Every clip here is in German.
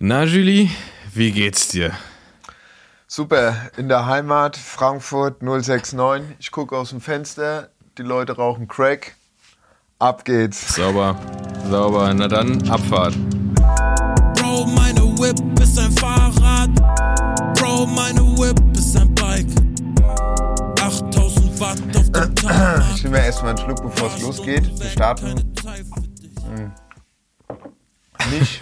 Na, Julie, wie geht's dir? Super, in der Heimat, Frankfurt 069. Ich gucke aus dem Fenster, die Leute rauchen Crack. Ab geht's. Sauber, sauber. Na dann, Abfahrt. Bro, meine Whip ist ein Fahrrad. Bro, meine Whip ist ein Bike. 8000 Watt auf dem Tag. Ich nehme mir erstmal einen Schluck, bevor es losgeht. Wir starten nicht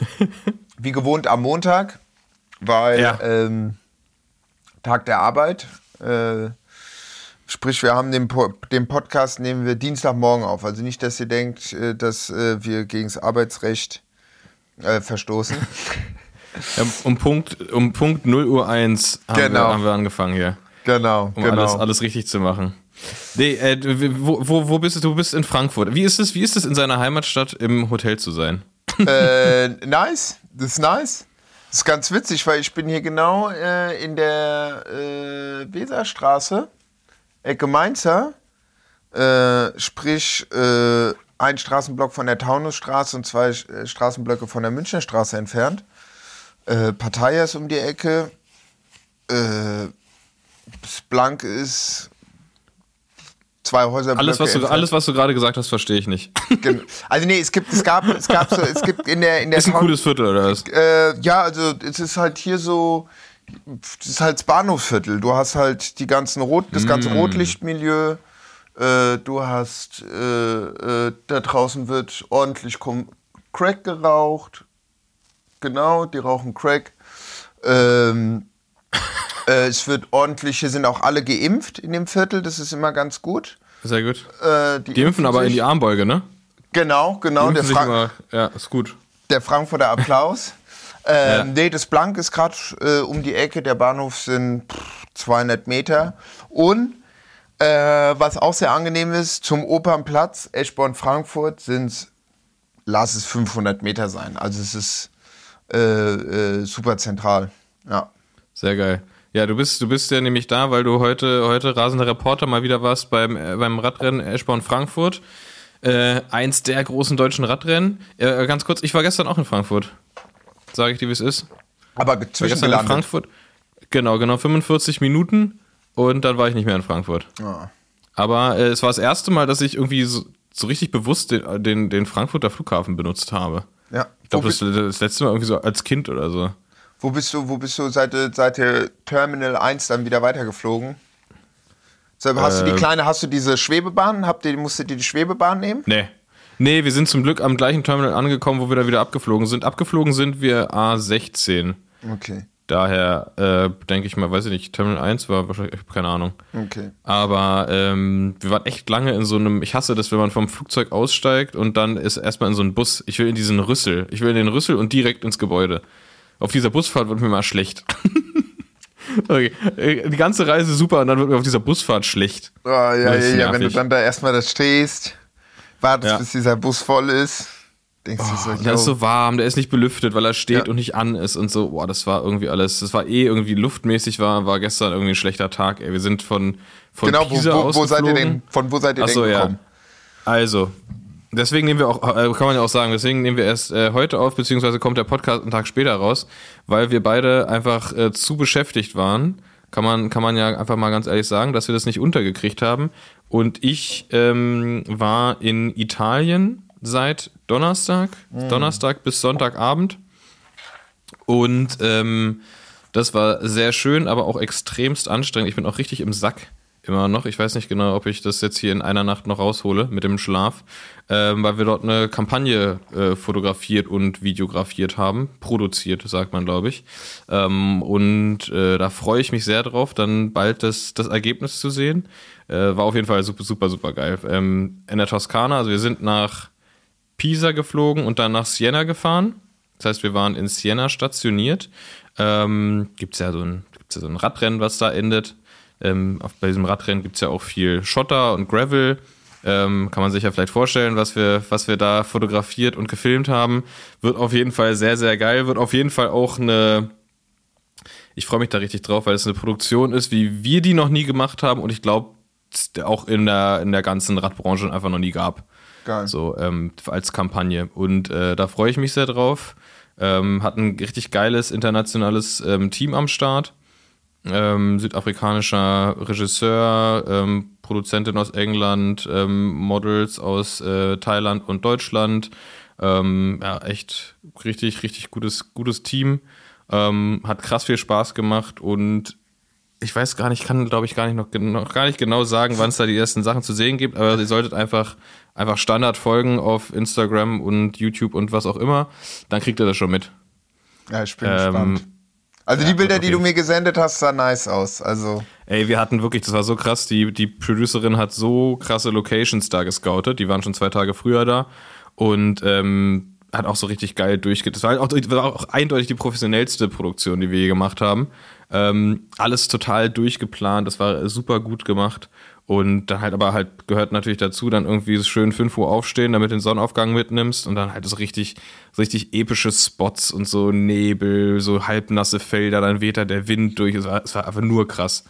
wie gewohnt am Montag, weil Ja. ähm, Tag der Arbeit. Äh, sprich, wir haben den, po den Podcast nehmen wir Dienstagmorgen auf. Also nicht, dass ihr denkt, äh, dass äh, wir gegen das Arbeitsrecht äh, verstoßen. Ja, um Punkt, um Punkt 0 Uhr 1 haben, wir, Genau. haben wir angefangen hier. genau, Um genau. alles, alles richtig zu machen. Nee, äh, wo, wo, wo bist du? Du bist in Frankfurt. Wie ist es, wie ist es in seiner Heimatstadt im Hotel zu sein? Äh, nice, das ist nice. Das ist ganz witzig, weil ich bin hier genau äh, in der äh, Weserstraße, Ecke Mainzer, äh, sprich äh, ein Straßenblock von der Taunusstraße und zwei äh, Straßenblöcke von der Münchner Straße entfernt. Äh, Partei ist um die Ecke. Blank ist zwei Häuser. Alles, was du, alles, was du gerade gesagt hast, verstehe ich nicht. Also nee, es gibt, es gab, es gab so, es gibt in der in der Ist ein Town- cooles Viertel, oder was? äh, ja, also es ist halt hier so, es ist halt das Bahnhofsviertel. Du hast halt die ganzen Rot, das ganze Mm. Rotlichtmilieu. Äh, du hast äh, äh, da draußen wird ordentlich Crack geraucht. Genau, die rauchen Crack. Ähm, äh, es wird ordentlich, hier sind auch alle geimpft in dem Viertel, das ist immer ganz gut. Sehr gut. Äh, Die impfen aber in die Armbeuge, ne? Genau, Die genau. Der, impfen sich Fra immer, ja, ist gut. der Frankfurter Applaus. ähm, Ja. Nee, das Blank ist gerade äh, um die Ecke. Der Bahnhof sind pff, 200 Meter. Und äh, was auch sehr angenehm ist, zum Opernplatz Eschborn-Frankfurt sind es, lass es 500 Meter sein. Also es ist äh, äh, super zentral. Ja. Sehr geil. Ja, du bist, du bist ja nämlich da, weil du heute, heute rasender Reporter mal wieder warst beim, äh, beim Radrennen Eschborn-Frankfurt. Äh, eins der großen deutschen Radrennen. Äh, ganz kurz, ich war gestern auch in Frankfurt. Sage ich dir, wie es ist. Aber gestern in. Frankfurt. Genau, genau, 45 Minuten und dann war ich nicht mehr in Frankfurt. Ja. Aber äh, es war das erste Mal, dass ich irgendwie so, so richtig bewusst den, den, den Frankfurter Flughafen benutzt habe. Ja. Ich glaube, das, das letzte Mal irgendwie so als Kind oder so. Wo bist du, wo bist du seit, seit der Terminal 1 dann wieder weitergeflogen? So, hast du die Äh, kleine, hast du diese Schwebebahn? Habt ihr, musstet ihr die Schwebebahn nehmen? Nee. Nee, wir sind zum Glück am gleichen Terminal angekommen, wo wir da wieder abgeflogen sind. Abgeflogen sind wir A16. Okay. Daher äh, denke ich mal, weiß ich nicht, Terminal 1 war wahrscheinlich, ich habe keine Ahnung. Okay. Aber ähm, wir waren echt lange in so einem, ich hasse das, wenn man vom Flugzeug aussteigt und dann ist erstmal in so einen Bus. Ich will in diesen Rüssel. Ich will in den Rüssel und direkt ins Gebäude. Auf dieser Busfahrt wird mir mal schlecht. okay. äh, Die ganze Reise super und dann wird mir auf dieser Busfahrt schlecht. Oh, ja, ja, ja, wenn du dann da erstmal da stehst, wartest, Ja. bis dieser Bus voll ist, denkst du so, der ist so warm, der ist nicht belüftet, weil er steht Ja. und nicht an ist und so. Boah, das war irgendwie alles. Das war eh irgendwie luftmäßig, war, war gestern irgendwie ein schlechter Tag. Ey, wir sind von, von genau, wo, Pisa wo, wo seid ihr denn, von wo seid ihr Ach so, denn ja. gekommen? Also, deswegen nehmen wir auch, äh, kann man ja auch sagen, deswegen nehmen wir erst äh, heute auf, beziehungsweise kommt der Podcast einen Tag später raus, weil wir beide einfach äh, zu beschäftigt waren. Kann man, kann man ja einfach mal ganz ehrlich sagen, dass wir das nicht untergekriegt haben. Und ich ähm, war in Italien seit Donnerstag, Donnerstag bis Sonntagabend. Und ähm, das war sehr schön, aber auch extremst anstrengend. Ich bin auch richtig im Sack immer noch. Ich weiß nicht genau, ob ich das jetzt hier in einer Nacht noch raushole mit dem Schlaf, ähm, weil wir dort eine Kampagne äh, fotografiert und videografiert haben. Produziert, sagt man, glaube ich. Ähm, und äh, da freue ich mich sehr drauf, dann bald das, das Ergebnis zu sehen. Äh, war auf jeden Fall super, super, super geil. Ähm, in der Toskana, also wir sind nach Pisa geflogen und dann nach Siena gefahren. Das heißt, wir waren in Siena stationiert. Ähm, gibt es ja, so ein, gibt's ja so ein Radrennen, was da endet. Ähm, auf, bei diesem Radrennen gibt es ja auch viel Schotter und Gravel. Ähm, kann man sich ja vielleicht vorstellen, was wir, was wir da fotografiert und gefilmt haben. Wird auf jeden Fall sehr, sehr geil. Wird auf jeden Fall auch eine. Ich freue mich da richtig drauf, weil es eine Produktion ist, wie wir die noch nie gemacht haben und ich glaube, auch in der, in der ganzen Radbranche einfach noch nie gab. Geil. So, ähm, als Kampagne. Und äh, da freue ich mich sehr drauf. Ähm, hat ein richtig geiles internationales ähm, Team am Start. Ähm, südafrikanischer Regisseur, ähm, Produzentin aus England, ähm, Models aus äh, Thailand und Deutschland. Ähm, ja, echt richtig, richtig gutes, gutes Team. Ähm, hat krass viel Spaß gemacht und ich weiß gar nicht, kann glaube ich gar nicht noch, noch gar nicht genau sagen, wann es da die ersten Sachen zu sehen gibt, aber ihr solltet einfach einfach Standard folgen auf Instagram und YouTube und was auch immer, dann kriegt ihr das schon mit. Ja, ich bin gespannt. Also die Bilder, die du mir gesendet hast, sahen nice aus. Also Ey, wir hatten wirklich, das war so krass, die, die Producerin hat so krasse Locations da gescoutet, die waren schon zwei Tage früher da und ähm, hat auch so richtig geil durchge... Das war, auch, war auch eindeutig die professionellste Produktion, die wir je gemacht haben. Ähm, alles total durchgeplant, das war super gut gemacht. Und dann halt aber halt gehört natürlich dazu, dann irgendwie schön 5 Uhr aufstehen, damit den Sonnenaufgang mitnimmst und dann halt so richtig, so richtig epische Spots und so Nebel, so halbnasse Felder, dann weht da der Wind durch. Es war, es war einfach nur krass.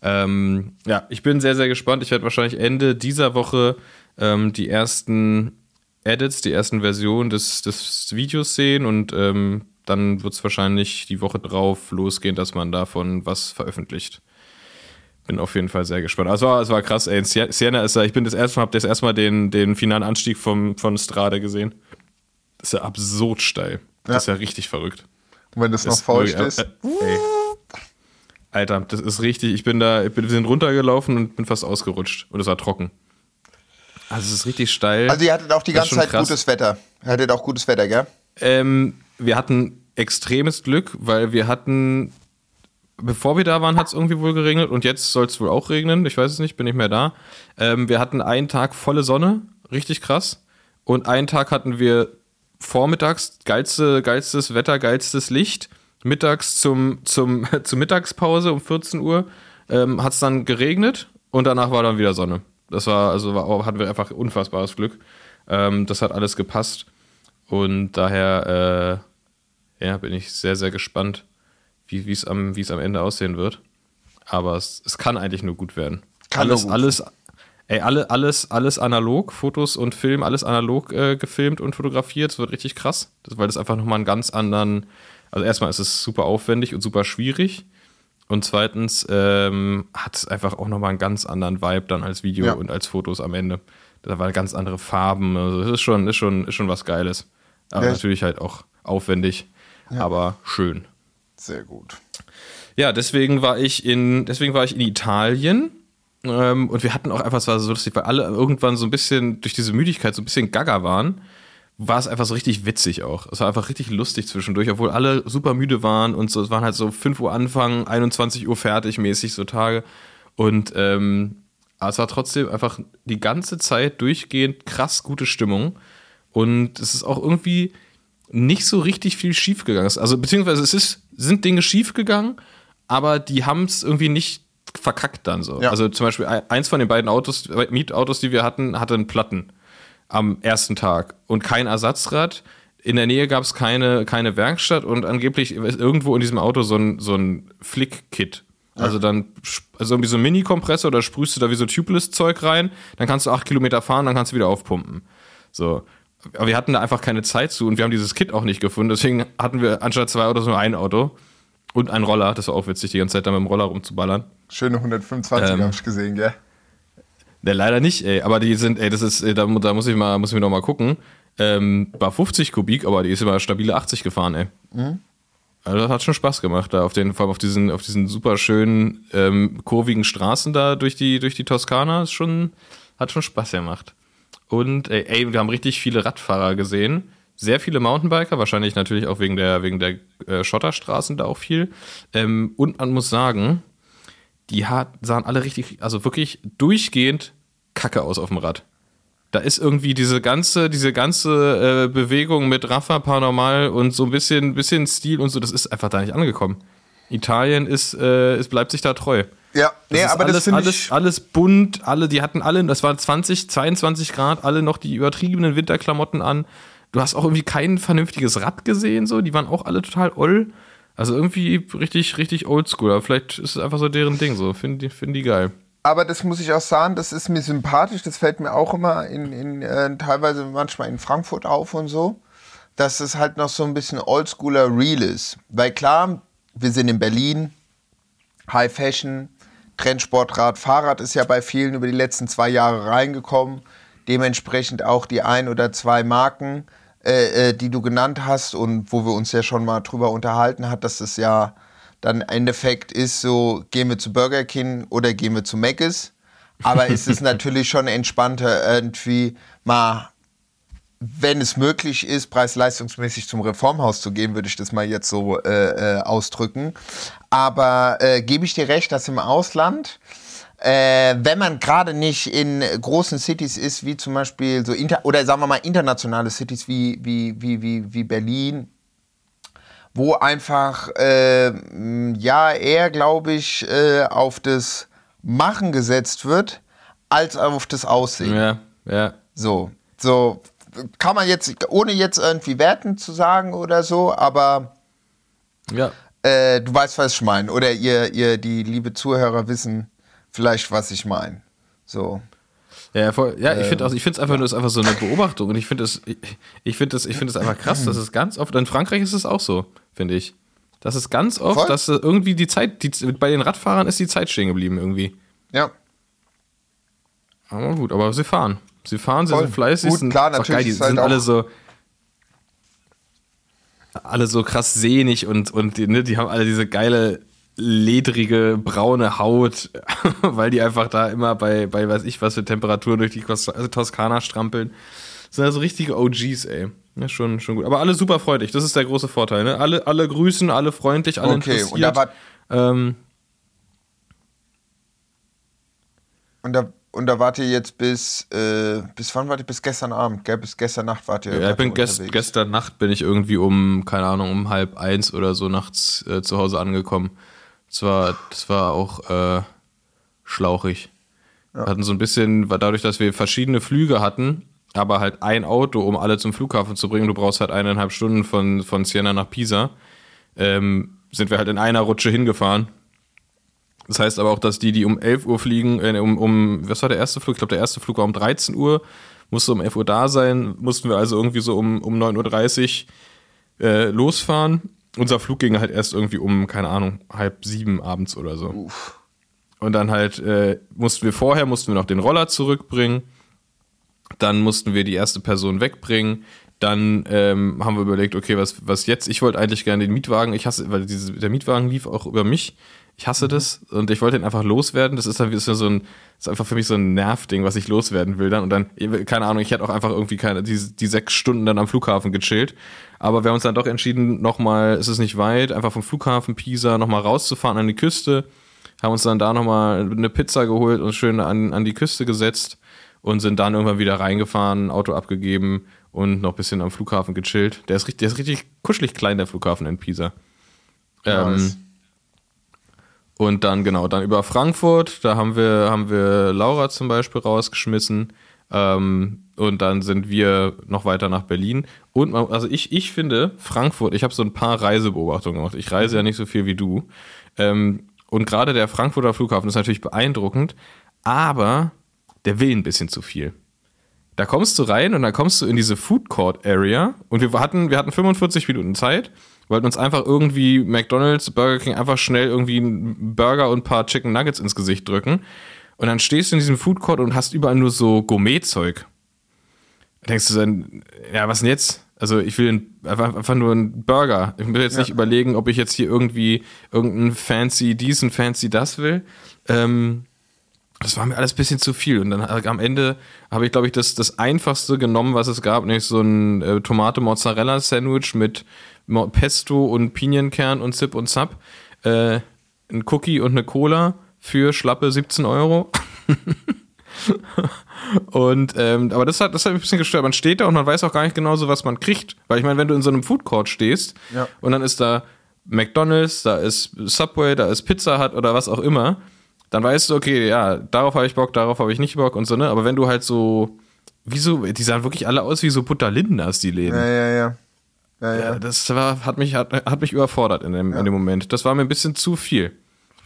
Ähm, ja, ich bin sehr, sehr gespannt. Ich werde wahrscheinlich Ende dieser Woche ähm, die ersten Edits, die ersten Versionen des, des Videos sehen und ähm, dann wird es wahrscheinlich die Woche drauf losgehen, dass man davon was veröffentlicht bin auf jeden Fall sehr gespannt. Also, es war krass, ey. Sienna ist ja, ich bin das erste Mal, hab das erste Mal den, den finalen Anstieg vom, von Strade gesehen. Das ist ja absurd steil. Das Ja. ist ja richtig verrückt. Und wenn das, Das noch feucht wirklich- ist. äh, ey. Alter, das ist richtig. Ich bin da, ich bin, wir sind runtergelaufen und bin fast ausgerutscht. Und es war trocken. Also, es ist richtig steil. Also ihr hattet auch die Das ganze Zeit krass. gutes Wetter. Ihr hattet auch gutes Wetter, gell? Ähm, wir hatten extremes Glück, weil wir hatten, bevor wir da waren, hat es irgendwie wohl geregnet und jetzt soll es wohl auch regnen. Ich weiß es nicht, bin nicht mehr da. Ähm, wir hatten einen Tag volle Sonne, richtig krass. Und einen Tag hatten wir vormittags geilste, geilstes Wetter, geilstes Licht. Mittags zum, zum, zur Mittagspause um 14 Uhr ähm, hat es dann geregnet und danach war dann wieder Sonne. Das war, also war, hatten wir einfach unfassbares Glück. Ähm, das hat alles gepasst. Und daher äh, ja, bin ich sehr, sehr gespannt, wie es am, am Ende aussehen wird. Aber es, es kann eigentlich nur gut werden. Kann alles, alles, ey, alle, alles, alles analog, Fotos und Film, alles analog äh, gefilmt und fotografiert. Es wird richtig krass, das, weil das einfach nochmal einen ganz anderen. Also erstmal ist es super aufwendig und super schwierig. Und zweitens ähm, hat es einfach auch nochmal einen ganz anderen Vibe dann als Video Ja. und als Fotos am Ende. Da waren ganz andere Farben. Also es ist schon, ist schon, ist schon was Geiles. Aber Ja. natürlich halt auch aufwendig, aber schön. Sehr gut. Ja, deswegen war ich in, deswegen war ich in Italien. Ähm, und wir hatten auch einfach, es war so lustig, weil alle irgendwann so ein bisschen durch diese Müdigkeit so ein bisschen gaga waren, war es einfach so richtig witzig auch. Es war einfach richtig lustig zwischendurch, obwohl alle super müde waren und so, es waren halt so 5 Uhr Anfang, 21 Uhr fertig mäßig so Tage. Und ähm, es war trotzdem einfach die ganze Zeit durchgehend krass gute Stimmung. Und es ist auch irgendwie nicht so richtig viel schiefgegangen. Also, beziehungsweise es ist, sind Dinge schiefgegangen, aber die haben es irgendwie nicht verkackt dann so. Ja. Also zum Beispiel ein- eins von den beiden Autos, Mietautos, die wir hatten, hatte einen Platten am ersten Tag und kein Ersatzrad. In der Nähe gab es keine, keine Werkstatt und angeblich ist irgendwo in diesem Auto so ein, so ein Flick-Kit. Also dann, also irgendwie so ein Mini-Kompressor, da sprühst du da wie so Tubeless-Zeug rein, dann kannst du acht Kilometer fahren, dann kannst du wieder aufpumpen. So. Aber wir hatten da einfach keine Zeit zu und wir haben dieses Kit auch nicht gefunden, deswegen hatten wir anstatt zwei Autos nur ein Auto und ein Roller. Das war auch witzig, die ganze Zeit da mit dem Roller rumzuballern. Schöne 125 Ähm, habe ich gesehen, gell? Ne, leider nicht, ey. Aber die sind, ey, das ist, da, da muss ich mal, muss ich noch mal gucken. Ähm, war 50 Kubik, aber die ist immer stabile 80 gefahren, ey. Also das hat schon Spaß gemacht, da auf den, vor allem auf diesen, auf diesen super schönen, ähm, kurvigen Straßen da durch die, durch die Toskana. Ist schon, hat schon Spaß gemacht. Und ey, ey, wir haben richtig viele Radfahrer gesehen. Sehr viele Mountainbiker, wahrscheinlich natürlich auch wegen der, wegen der äh, Schotterstraßen da auch viel. Ähm, und man muss sagen, die hat, sahen alle richtig, also wirklich durchgehend kacke aus auf dem Rad. Da ist irgendwie diese ganze, diese ganze äh, Bewegung mit Rafa Paranormal und so ein bisschen, bisschen Stil und so, das ist einfach da nicht angekommen. Italien ist, äh, es bleibt sich da treu. Ja, Das ist aber alles, das finde alles, ich. alles bunt, alle, die hatten alle, das war 20, 22 Grad, alle noch die übertriebenen Winterklamotten an. Du hast auch irgendwie kein vernünftiges Rad gesehen, so, die waren auch alle total oll. Also irgendwie richtig, richtig oldschool. Aber vielleicht ist es einfach so deren Ding, so, finden die, finden die geil. Aber das muss ich auch sagen, das ist mir sympathisch. Das fällt mir auch immer in, in äh, teilweise manchmal in Frankfurt auf und so. dass es halt noch so ein bisschen oldschooler Real ist. Weil klar, wir sind in Berlin, High Fashion, Trendsportrad, Fahrrad ist ja bei vielen über die letzten zwei Jahre reingekommen. Dementsprechend auch die ein oder zwei Marken, äh, äh, die du genannt hast und wo wir uns ja schon mal drüber unterhalten hat, dass es ja dann im Endeffekt ist so, gehen wir zu Burger King oder gehen wir zu Mc's. Aber es ist natürlich schon entspannter, irgendwie mal, wenn es möglich ist, preis-leistungsmäßig zum Reformhaus zu gehen, würde ich das mal jetzt so äh, äh, ausdrücken. Aber äh, gebe ich dir recht, dass im Ausland, äh, wenn man gerade nicht in großen Cities ist, wie zum Beispiel so inter oder sagen wir mal internationale Cities wie, wie, wie, wie, wie Berlin, wo einfach äh, ja eher, glaube ich, äh, auf das Machen gesetzt wird, als auf das Aussehen. Ja, ja. So, so kann man jetzt, ohne jetzt irgendwie werten zu sagen oder so, aber Ja. äh, du weißt, was ich meine. Oder ihr, ihr, die liebe Zuhörer wissen vielleicht, was ich meine. So. Ja, voll, ja ich finde auch, ich finde es einfach nur, ist einfach so eine Beobachtung und ich finde es, ich, ich finde es, ich finde es einfach krass, dass es ganz oft, in Frankreich ist es auch so, finde ich. Das ist ganz oft, Voll. dass irgendwie die Zeit, die, bei den Radfahrern ist die Zeit stehen geblieben irgendwie. Ja. Aber gut, aber sie fahren. Sie fahren, sie Voll. sind fleißig. Gut, sind, klar, natürlich Geil, die halt sind alle so. Alle so krass sehnig und, und die, ne, die haben alle diese geile, ledrige, braune Haut, weil die einfach da immer bei, bei weiß ich was für Temperaturen durch die Kos- also Toskana strampeln. Das sind also richtige OGs, ey. Ja, schon, schon gut. Aber alle super freundlich, das ist der große Vorteil, ne? Alle, alle grüßen, alle freundlich, alle Okay, interessiert. und da war, ähm, und da, und da wart ihr jetzt bis, äh, bis wann wart ihr? Bis gestern Abend, gell? Bis gestern Nacht wart ihr. Ja, ich bin gest, gestern Nacht bin ich irgendwie um, keine Ahnung, um halb eins oder so nachts äh, zu Hause angekommen. Das war, das war auch äh, schlauchig. Wir hatten so ein bisschen, war dadurch, dass wir verschiedene Flüge hatten, aber halt ein Auto, um alle zum Flughafen zu bringen, du brauchst halt eineinhalb Stunden von, von Siena nach Pisa, ähm, sind wir halt in einer Rutsche hingefahren. Das heißt aber auch, dass die, die um 11 Uhr fliegen, äh, um, um, was war der erste Flug? Ich glaube, der erste Flug war um 13 Uhr, musste um 11 Uhr da sein, mussten wir also irgendwie so um, um 9.30 Uhr äh, losfahren. Unser Flug ging halt erst irgendwie um, keine Ahnung, halb sieben abends oder so. Und dann halt äh, mussten wir vorher, mussten wir noch den Roller zurückbringen. Dann mussten wir die erste Person wegbringen. Dann ähm, haben wir überlegt, okay, was, was jetzt? Ich wollte eigentlich gerne den Mietwagen. Ich hasse, weil diese, der Mietwagen lief auch über mich. Ich hasse das und ich wollte ihn einfach loswerden. Das ist dann ist so ein, ist einfach für mich so ein Nervding, was ich loswerden will dann. Und dann, keine Ahnung, ich hätte auch einfach irgendwie keine, die, die sechs Stunden dann am Flughafen gechillt. Aber wir haben uns dann doch entschieden, nochmal, es ist nicht weit, einfach vom Flughafen Pisa nochmal rauszufahren an die Küste. Haben uns dann da nochmal eine Pizza geholt und schön an, an die Küste gesetzt und sind dann irgendwann wieder reingefahren, Auto abgegeben und noch ein bisschen am Flughafen gechillt. Der ist richtig, der ist richtig kuschelig klein, der Flughafen in Pisa. Ähm, Nice. Und dann, genau, dann über Frankfurt, da haben wir, haben wir Laura zum Beispiel rausgeschmissen. Ähm, und dann sind wir noch weiter nach Berlin. Und man, also ich, ich finde, Frankfurt, ich habe so ein paar Reisebeobachtungen gemacht. Ich reise ja nicht so viel wie du. Ähm, und gerade der Frankfurter Flughafen ist natürlich beeindruckend, aber der will ein bisschen zu viel. Da kommst du rein und dann kommst du in diese Food Court Area und wir hatten, wir hatten 45 Minuten Zeit, wollten uns einfach irgendwie McDonalds, Burger King einfach schnell irgendwie einen Burger und ein paar Chicken Nuggets ins Gesicht drücken. Und dann stehst du in diesem Food Court und hast überall nur so Gourmet-Zeug. Denkst du dann, ja, was denn jetzt? Also ich will ein, einfach, nur einen Burger. Ich will jetzt nicht überlegen, ob ich jetzt hier irgendwie irgendein fancy dies und fancy das will. Ähm, das war mir alles ein bisschen zu viel. Und dann am Ende habe ich, glaube ich, das, das einfachste genommen, was es gab, nämlich so ein äh, Tomate-Mozzarella-Sandwich mit Mo- Pesto und Pinienkern und Zip und Zap. Äh, ein Cookie und eine Cola für schlappe 17 Euro. Und ähm, aber das hat, das hat mich ein bisschen gestört. Man steht da und man weiß auch gar nicht genau so, was man kriegt. Weil ich meine, wenn du in so einem Food Court stehst Ja. und dann ist da McDonalds, da ist Subway, da ist Pizza Hut oder was auch immer, dann weißt du, okay, ja, darauf habe ich Bock, darauf habe ich nicht Bock und so, ne? Aber wenn du halt so, wieso, die sahen wirklich alle aus wie so Butterlindas, die Läden. Ja, ja, ja. Ja, ja. Ja, das war, hat, mich, hat, hat mich überfordert in dem, in dem Moment. Das war mir ein bisschen zu viel.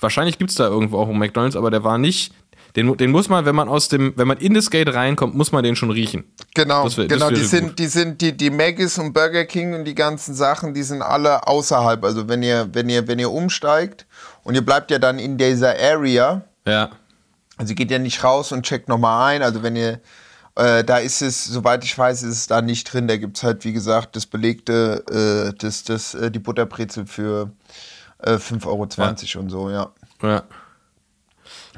Wahrscheinlich gibt es da irgendwo auch einen McDonalds, aber der war nicht, Den, den muss man, wenn man aus dem, wenn man in das Gate reinkommt, muss man den schon riechen. Genau, wär- genau. Die sind, die sind, die, die Maggis und Burger King und die ganzen Sachen, die sind alle außerhalb. Also wenn ihr, wenn ihr, wenn ihr umsteigt und ihr bleibt ja dann in dieser Area, Ja. also geht ja nicht raus und checkt nochmal ein. Also wenn ihr, äh, da ist es, soweit ich weiß, ist es da nicht drin. Da gibt es halt, wie gesagt, das belegte, äh, das, das, äh, die Butterbrezel für äh, 5,20 Euro und so, ja. Ja.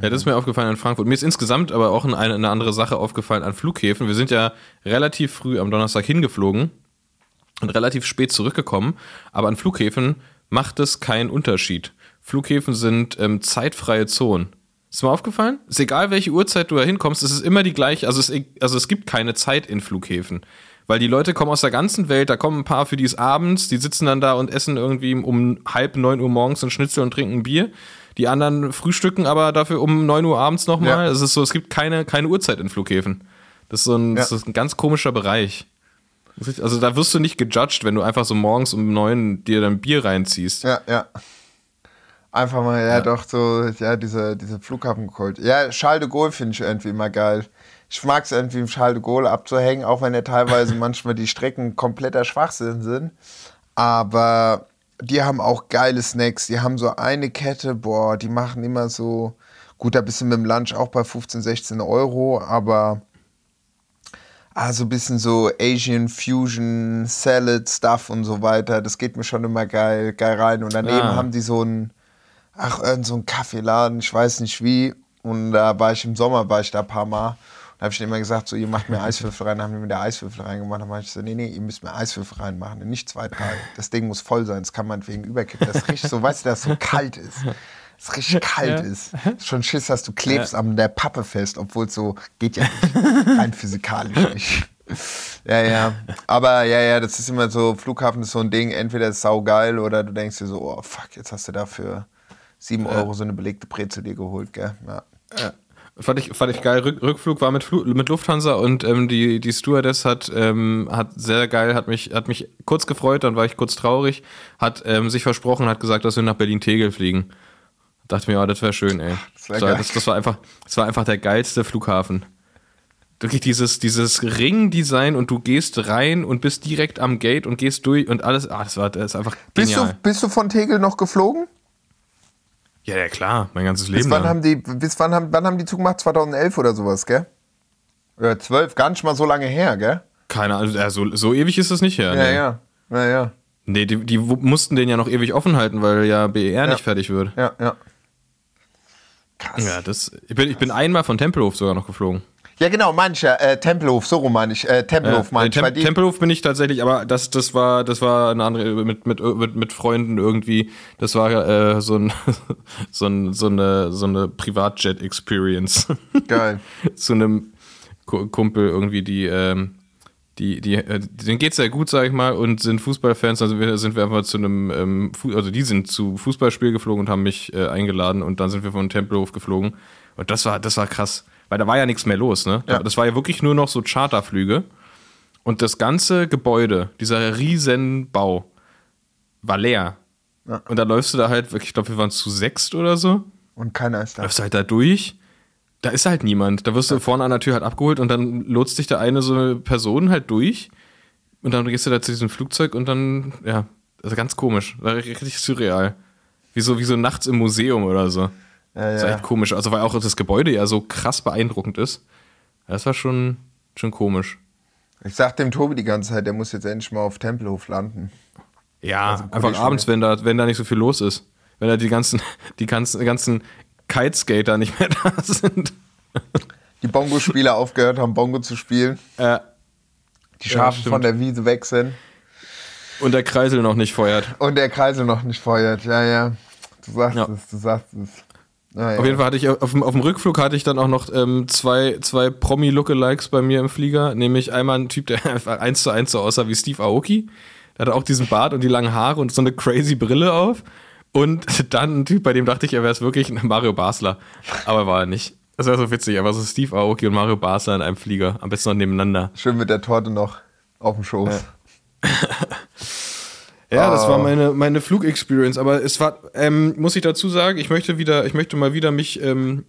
Ja, das ist mir aufgefallen in Frankfurt. Mir ist insgesamt aber auch eine, eine andere Sache aufgefallen an Flughäfen. Wir sind ja relativ früh am Donnerstag hingeflogen und relativ spät zurückgekommen. Aber an Flughäfen macht es keinen Unterschied. Flughäfen sind ähm, zeitfreie Zonen. Ist mir aufgefallen? Ist egal, welche Uhrzeit du da hinkommst, es ist immer die gleiche. Also es, also es gibt keine Zeit in Flughäfen. Weil die Leute kommen aus der ganzen Welt, da kommen ein paar für die ist abends, die sitzen dann da und essen irgendwie um halb neun Uhr morgens ein Schnitzel und trinken Bier. Die anderen frühstücken aber dafür um 9 Uhr abends nochmal. Ja. Es ist so, es gibt keine, keine Uhrzeit in Flughäfen. Das ist so ein, das Ja. ist ein ganz komischer Bereich. Das Also da wirst du nicht gejudged, wenn du einfach so morgens um 9 dir dann Bier reinziehst. Ja, ja. Einfach mal, ja, doch, so, ja, diese, diese Flughafenkult. Ja, Charles de Gaulle finde ich irgendwie immer geil. Ich mag es irgendwie im Charles de Gaulle abzuhängen, auch wenn ja teilweise manchmal die Strecken kompletter Schwachsinn sind. Aber die haben auch geile Snacks. Die haben so eine Kette, boah, die machen immer so, gut, da bist du mit dem Lunch auch bei 15, 16 Euro, aber ah, so ein bisschen so Asian Fusion, Salad Stuff und so weiter. Das geht mir schon immer geil, geil rein. Und daneben Ah. haben die so einen, ach, irgend so einen Kaffeeladen, ich weiß nicht wie. Und da war ich im Sommer, war ich da ein paar Mal. Da habe ich denen immer gesagt, so, ihr macht mir Eiswürfel rein. Dann haben die mir da Eiswürfel reingemacht. Dann meinte ich so, nee, nee, ihr müsst mir Eiswürfel reinmachen. Nicht zwei, drei. Das Ding muss voll sein. Das kann man wegen überkippen. Das riecht so, weißt du, dass es so kalt ist. Es richtig kalt ist. Schon Schiss, dass du klebst an der Pappe fest, obwohl es so geht ja nicht. Rein physikalisch nicht. Ja, ja. Aber ja, ja, das ist immer so, Flughafen ist so ein Ding, entweder ist saugeil oder du denkst dir so, oh fuck, jetzt hast du dafür 7 Euro so eine belegte Brezel dir geholt, gell? Ja. Fand ich, fand ich geil. Rück, Rückflug war mit, mit Lufthansa und ähm, die, die Stewardess hat, ähm, hat sehr geil, hat mich, hat mich kurz gefreut, dann war ich kurz traurig, hat ähm, sich versprochen, hat gesagt, dass wir nach Berlin-Tegel fliegen. Dachte mir, oh, das wäre schön, ey. Das wär So, geil. das, das, war einfach, das war einfach der geilste Flughafen. Wirklich dieses, dieses Ring-Design und du gehst rein und bist direkt am Gate und gehst durch und alles, ah, das war das ist einfach Bist, du, genial. bist du von Tegel noch geflogen? Ja, ja, klar, mein ganzes Bis Leben wann lang. haben die, bis wann haben, wann haben die zugemacht? 2011 oder sowas, gell? Oder 12, gar nicht mal so lange her, gell? Keine Ahnung, äh, so, ewig ist das nicht her. Ja, nee. ja. Ja, ja. Nee, die, die mussten den ja noch ewig offen halten, weil ja BER nicht fertig wird. Ja, ja. Krass. Ja, das. Ich bin, ich bin einmal von Tempelhof sogar noch geflogen. Ja, genau, mancher, äh, Tempelhof, so rum meine ich. Äh, Tempelhof Äh, meine ich. Tem Tempelhof bin ich tatsächlich, aber das, das war, das war eine andere mit, mit, mit, mit Freunden irgendwie. Das war äh, so, ein, so, ein, so eine, so eine Privatjet-Experience. Geil. zu einem Ku- Kumpel irgendwie, die, ähm, die, die, äh, denen geht's sehr gut, sag ich mal, und sind Fußballfans. Also wir, sind wir einfach zu einem, ähm, also die sind zu Fußballspiel geflogen und haben mich äh, eingeladen und dann sind wir von Tempelhof geflogen. Und das war, das war krass, weil da war ja nichts mehr los, ne? Ja. Das war ja wirklich nur noch so Charterflüge. Und das ganze Gebäude, dieser riesen Bau, war leer. Ja. Und da läufst du da halt, wirklich, ich glaube, wir waren zu sechst oder so Und keiner ist da. läufst halt da durch. Da ist halt niemand. Da wirst du vorne an der Tür halt abgeholt und dann lotst dich da eine so eine Person halt durch. Und dann gehst du da zu diesem Flugzeug und dann, ja, also ganz komisch. War richtig surreal. Wie so, wie so nachts im Museum oder so. Ja, Das ja. echt komisch. Also, weil auch das Gebäude ja so krass beeindruckend ist. Das war schon, schon komisch. Ich sag dem Tobi die ganze Zeit, der muss jetzt endlich mal auf Tempelhof landen. Ja, Also einfach abends, wenn da, wenn da nicht so viel los ist. Wenn da die ganzen, die ganzen, ganzen Kiteskater nicht mehr da sind. Die Bongo-Spieler aufgehört haben, Bongo zu spielen. Äh, Die Ja, Schafe stimmt. von der Wiese weg sind. und der Kreisel noch nicht feuert. Und der Kreisel noch nicht feuert. Ja, ja. Du sagst Ja. es, du sagst es. Ja, ja. Auf jeden Fall hatte ich auf dem, auf dem Rückflug hatte ich dann auch noch ähm, zwei, zwei Promi-Lookalikes bei mir im Flieger. Nämlich einmal ein Typ, der einfach eins zu eins so aussah wie Steve Aoki. Der hatte auch diesen Bart und die langen Haare und so eine crazy Brille auf. Und dann ein Typ, bei dem dachte ich, er wäre es wirklich ein Mario Basler. Aber war er nicht. Das war so witzig. Aber so Steve Aoki und Mario Basler in einem Flieger. Am besten noch nebeneinander. Schön mit der Torte noch auf dem Schoß. Ja, das war Oh. meine, meine Flugexperience. Aber es war, ähm, muss ich dazu sagen, ich möchte wieder, ich möchte mal wieder mich ähm,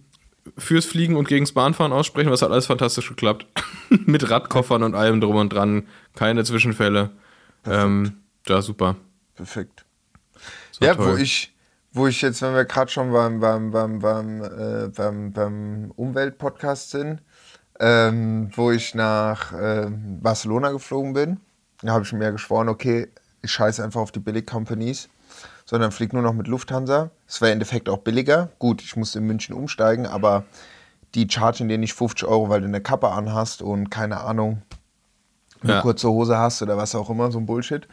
fürs Fliegen und gegens Bahnfahren aussprechen, was hat alles fantastisch geklappt. Mit Radkoffern und allem drum und dran. Keine Zwischenfälle. Ähm, ja, super. Perfekt. Das Ja, toll. wo ich, wo ich jetzt, wenn wir gerade schon beim, beim, beim, beim, äh, beim, beim Umweltpodcast sind, ähm, wo ich nach ähm, Barcelona geflogen bin, da habe ich mir geschworen, okay, ich scheiße einfach auf die Billig-Companies, sondern fliege nur noch mit Lufthansa. Es wäre im Endeffekt auch billiger. Gut, ich musste in München umsteigen, aber die chargen dir nicht 50 Euro, weil du eine Kappe anhast und keine Ahnung, eine Ja. kurze Hose hast oder was auch immer, so ein Bullshit.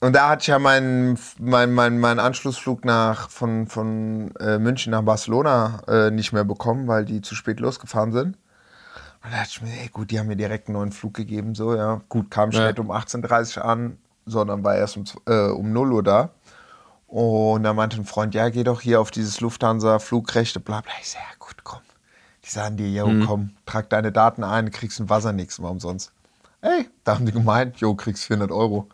Und da hatte ich ja meinen mein, mein, mein Anschlussflug nach, von, von äh, München nach Barcelona äh, nicht mehr bekommen, weil die zu spät losgefahren sind. Und da dachte ich mir, ey, gut, die haben mir direkt einen neuen Flug gegeben, so, ja. Gut, kam Ja. nicht um 18.30 Uhr an, sondern war erst um, äh, um 0 Uhr da. Und da meinte ein Freund, ja, geh doch hier auf dieses Lufthansa-Flugrechte, bla bla. Ich so, ja, gut, komm. Die sagen dir, yo, Mhm. komm, trag deine Daten ein, kriegst ein Wasser nächstes Mal umsonst. Ey, da haben die gemeint, jo, kriegst 400 Euro.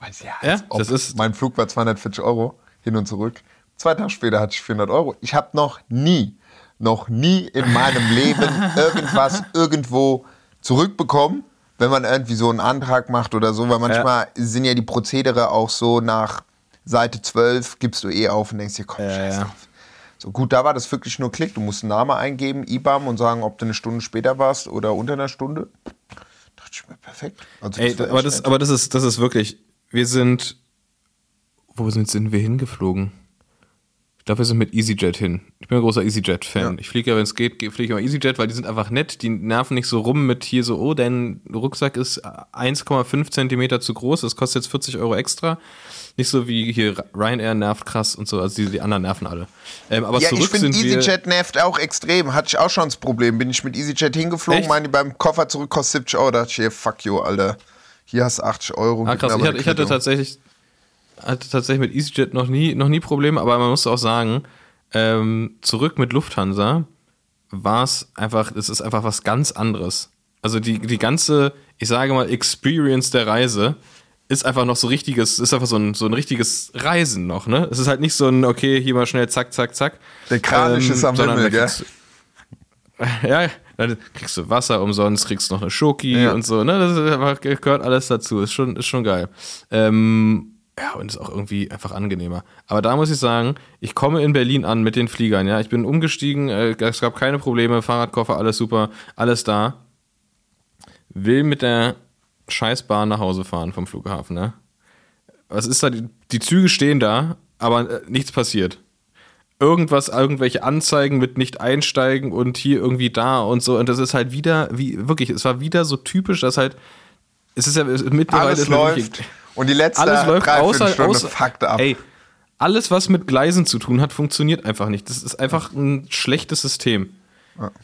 Weiß ja, Ja, ob das ist- mein Flug war 240 Euro hin und zurück. Zwei Tage später hatte ich 400 Euro. Ich habe noch nie, noch nie in meinem Leben irgendwas irgendwo zurückbekommen, wenn man irgendwie so einen Antrag macht oder so, weil manchmal sind ja die Prozedere auch so nach Seite 12 gibst du eh auf und denkst dir, komm, Ja, scheiß ja. drauf. So gut, da war das wirklich nur Klick. Du musst einen Namen eingeben, IBAM und sagen, ob du eine Stunde später warst oder unter einer Stunde. Dachte ich mir, perfekt. Also Ey, war aber das, aber das ist, das ist wirklich. Wir sind. Wo sind, sind wir hingeflogen? Wir sind mit EasyJet hin. Ich bin ein großer EasyJet-Fan. Ja. Ich fliege ja, wenn es geht, ge- fliege ich immer EasyJet, weil die sind einfach nett. Die nerven nicht so rum mit hier so, oh, dein Rucksack ist 1,5 Zentimeter zu groß, das kostet jetzt 40 Euro extra. Nicht so wie hier Ryanair nervt krass und so, also die, die anderen nerven alle. Ähm, aber Ja, zurück ich finde. EasyJet nervt auch extrem. Hatte ich auch schon das Problem. Bin ich mit EasyJet hingeflogen, Echt? meine beim Koffer zurück kostet 70 Euro. Da dachte ich, fuck you, Alter. Hier hast du 80 Euro. Ah, krass. Ich hatte, ich hatte tatsächlich, hatte tatsächlich mit EasyJet noch nie, noch nie Probleme, aber man muss auch sagen, ähm, zurück mit Lufthansa war es einfach, es ist einfach was ganz anderes. Also die, die ganze, ich sage mal, Experience der Reise ist einfach noch so richtiges, ist einfach so ein, so ein richtiges Reisen noch, ne? Es ist halt nicht so ein, okay, hier mal schnell zack, zack, zack. Der Kranich ist am Himmel, gell? ja, dann kriegst du Wasser umsonst, kriegst noch eine Schoki Ja. und so, ne? Das gehört alles dazu. Ist schon, ist schon geil. Ähm, ja, und ist auch irgendwie einfach angenehmer. Aber da muss ich sagen, ich komme in Berlin an mit den Fliegern, ja. Ich bin umgestiegen, äh, es gab keine Probleme, Fahrradkoffer, alles super, alles da. Will mit der Scheißbahn nach Hause fahren vom Flughafen, ne? Was ist da? Die, die Züge stehen da, aber äh, nichts passiert irgendwas, irgendwelche Anzeigen mit nicht einsteigen und hier irgendwie da und so. Und das ist halt wieder, wie, wirklich, es war wieder so typisch, dass halt, es ist ja mittlerweile. Alles mir wirklich- läuft. Und die letzte alles läuft außer, Dreiviertelstunde außer fuckt ab. Ey, alles, was mit Gleisen zu tun hat, funktioniert einfach nicht. Das ist einfach ein schlechtes System.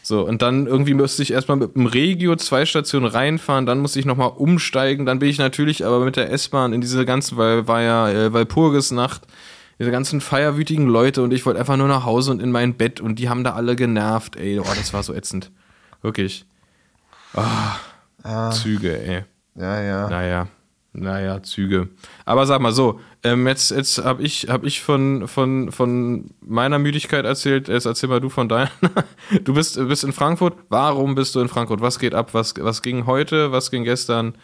So, und dann irgendwie müsste ich erstmal mit dem Regio zwei Stationen reinfahren, dann musste ich nochmal umsteigen, dann bin ich natürlich aber mit der S-Bahn in diese ganzen, weil war ja äh, Walpurgisnacht, diese ganzen feierwütigen Leute und ich wollte einfach nur nach Hause und in mein Bett und die haben da alle genervt, ey, oh, das war so ätzend. Wirklich. Ah, Züge, ey. Ja, ja. Naja, naja, Züge. Aber sag mal so, ähm, jetzt, jetzt habe ich, hab ich von, von, von meiner Müdigkeit erzählt, jetzt erzähl mal du von deiner. Du bist, bist in Frankfurt. Warum bist du in Frankfurt? Was geht ab? Was, was ging heute? Was ging gestern?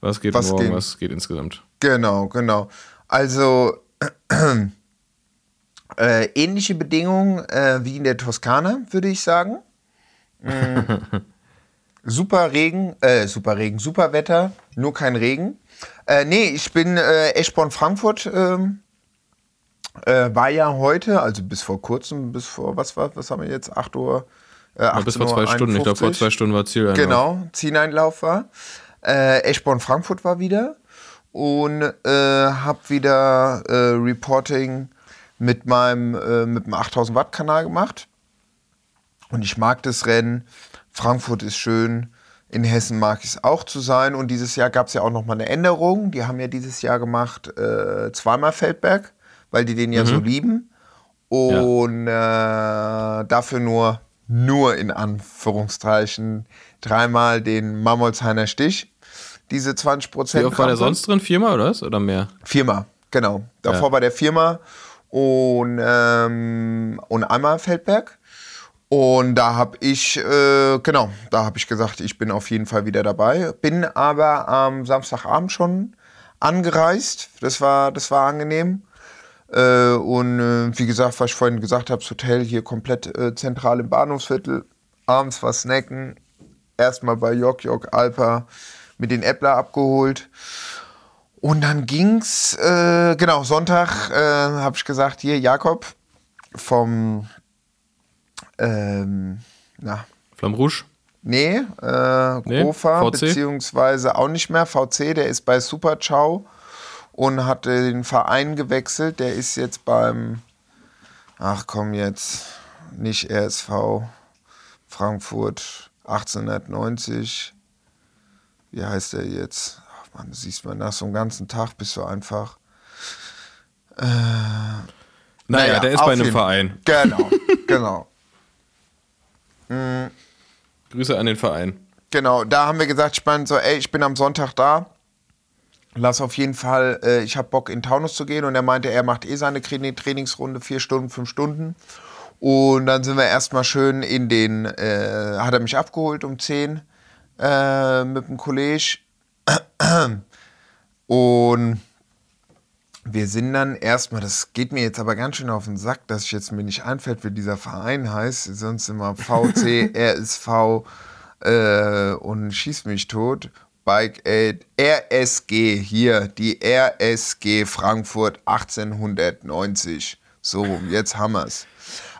Was geht Was morgen? ging? Was geht insgesamt? Genau, genau. Also äh, ähnliche Bedingungen äh, wie in der Toskana, würde ich sagen. Mm. super Regen, äh, super Regen, super Wetter, nur kein Regen. Äh, nee, ich bin äh, Eschborn-Frankfurt. Ähm, äh, war ja heute, also bis vor kurzem, bis vor, was war, was haben wir jetzt? 8 Uhr? Äh, Ja, bis vor zwei Stunden. Ich glaube, vor 18:51. zwei Stunden war Ziel. Genau, Zieleinlauf war. Äh, Eschborn-Frankfurt war wieder und äh, habe wieder äh, Reporting mit meinem äh, mit dem 8000 Watt Kanal gemacht. Und ich mag das Rennen. Frankfurt ist schön. In Hessen mag ich es auch zu sein. Und dieses Jahr gab es ja auch noch mal eine Änderung. Die haben ja dieses Jahr gemacht äh, zweimal Feldberg, weil die den ja so lieben. Und äh, dafür nur, nur in Anführungszeichen, dreimal den Mammolsheimer Stich. Diese 20 Prozent. Wie oft war der sonst drin? Viermal oder was? Oder mehr? Viermal, genau. Davor Ja. war der viermal und, ähm, und einmal Feldberg. Und da habe ich, äh, genau, da habe ich gesagt, ich bin auf jeden Fall wieder dabei. Bin aber am Samstagabend schon angereist. Das war, das war angenehm. Äh, und äh, wie gesagt, was ich vorhin gesagt habe, das Hotel hier komplett äh, zentral im Bahnhofsviertel. Abends was snacken. Erstmal bei Jok Jok Alpa mit den Äppler abgeholt. Und dann ging's, äh, genau, Sonntag äh, habe ich gesagt, hier Jakob vom, ähm, na, Flamme Rouge? Nee, äh, Nee, Grofa, beziehungsweise auch nicht mehr. VC, der ist bei Super Ciao und hat äh, den Verein gewechselt. Der ist jetzt beim, ach komm jetzt, nicht RSV, Frankfurt 1890. Wie heißt der jetzt? Ach man, siehst man nach so einem ganzen Tag bist du einfach. Naja, der ist bei einem Verein. Genau, genau. Grüße an den Verein. Genau, da haben wir gesagt, meine so, ey, ich bin am Sonntag da. Lass auf jeden Fall, äh, ich habe Bock in Taunus zu gehen und er meinte, er macht eh seine Tra- Trainingsrunde, vier Stunden, fünf Stunden. Und dann sind wir erstmal schön in den, äh, hat er mich abgeholt um 10 äh, mit dem Kollege. Und wir sind dann erstmal, das geht mir jetzt aber ganz schön auf den Sack, dass ich jetzt mir nicht einfällt, wie dieser Verein heißt. Sonst immer VC, RSV äh, und schieß mich tot. Bike Aid, RSG hier, die RSG Frankfurt 1890. So, jetzt haben wir's.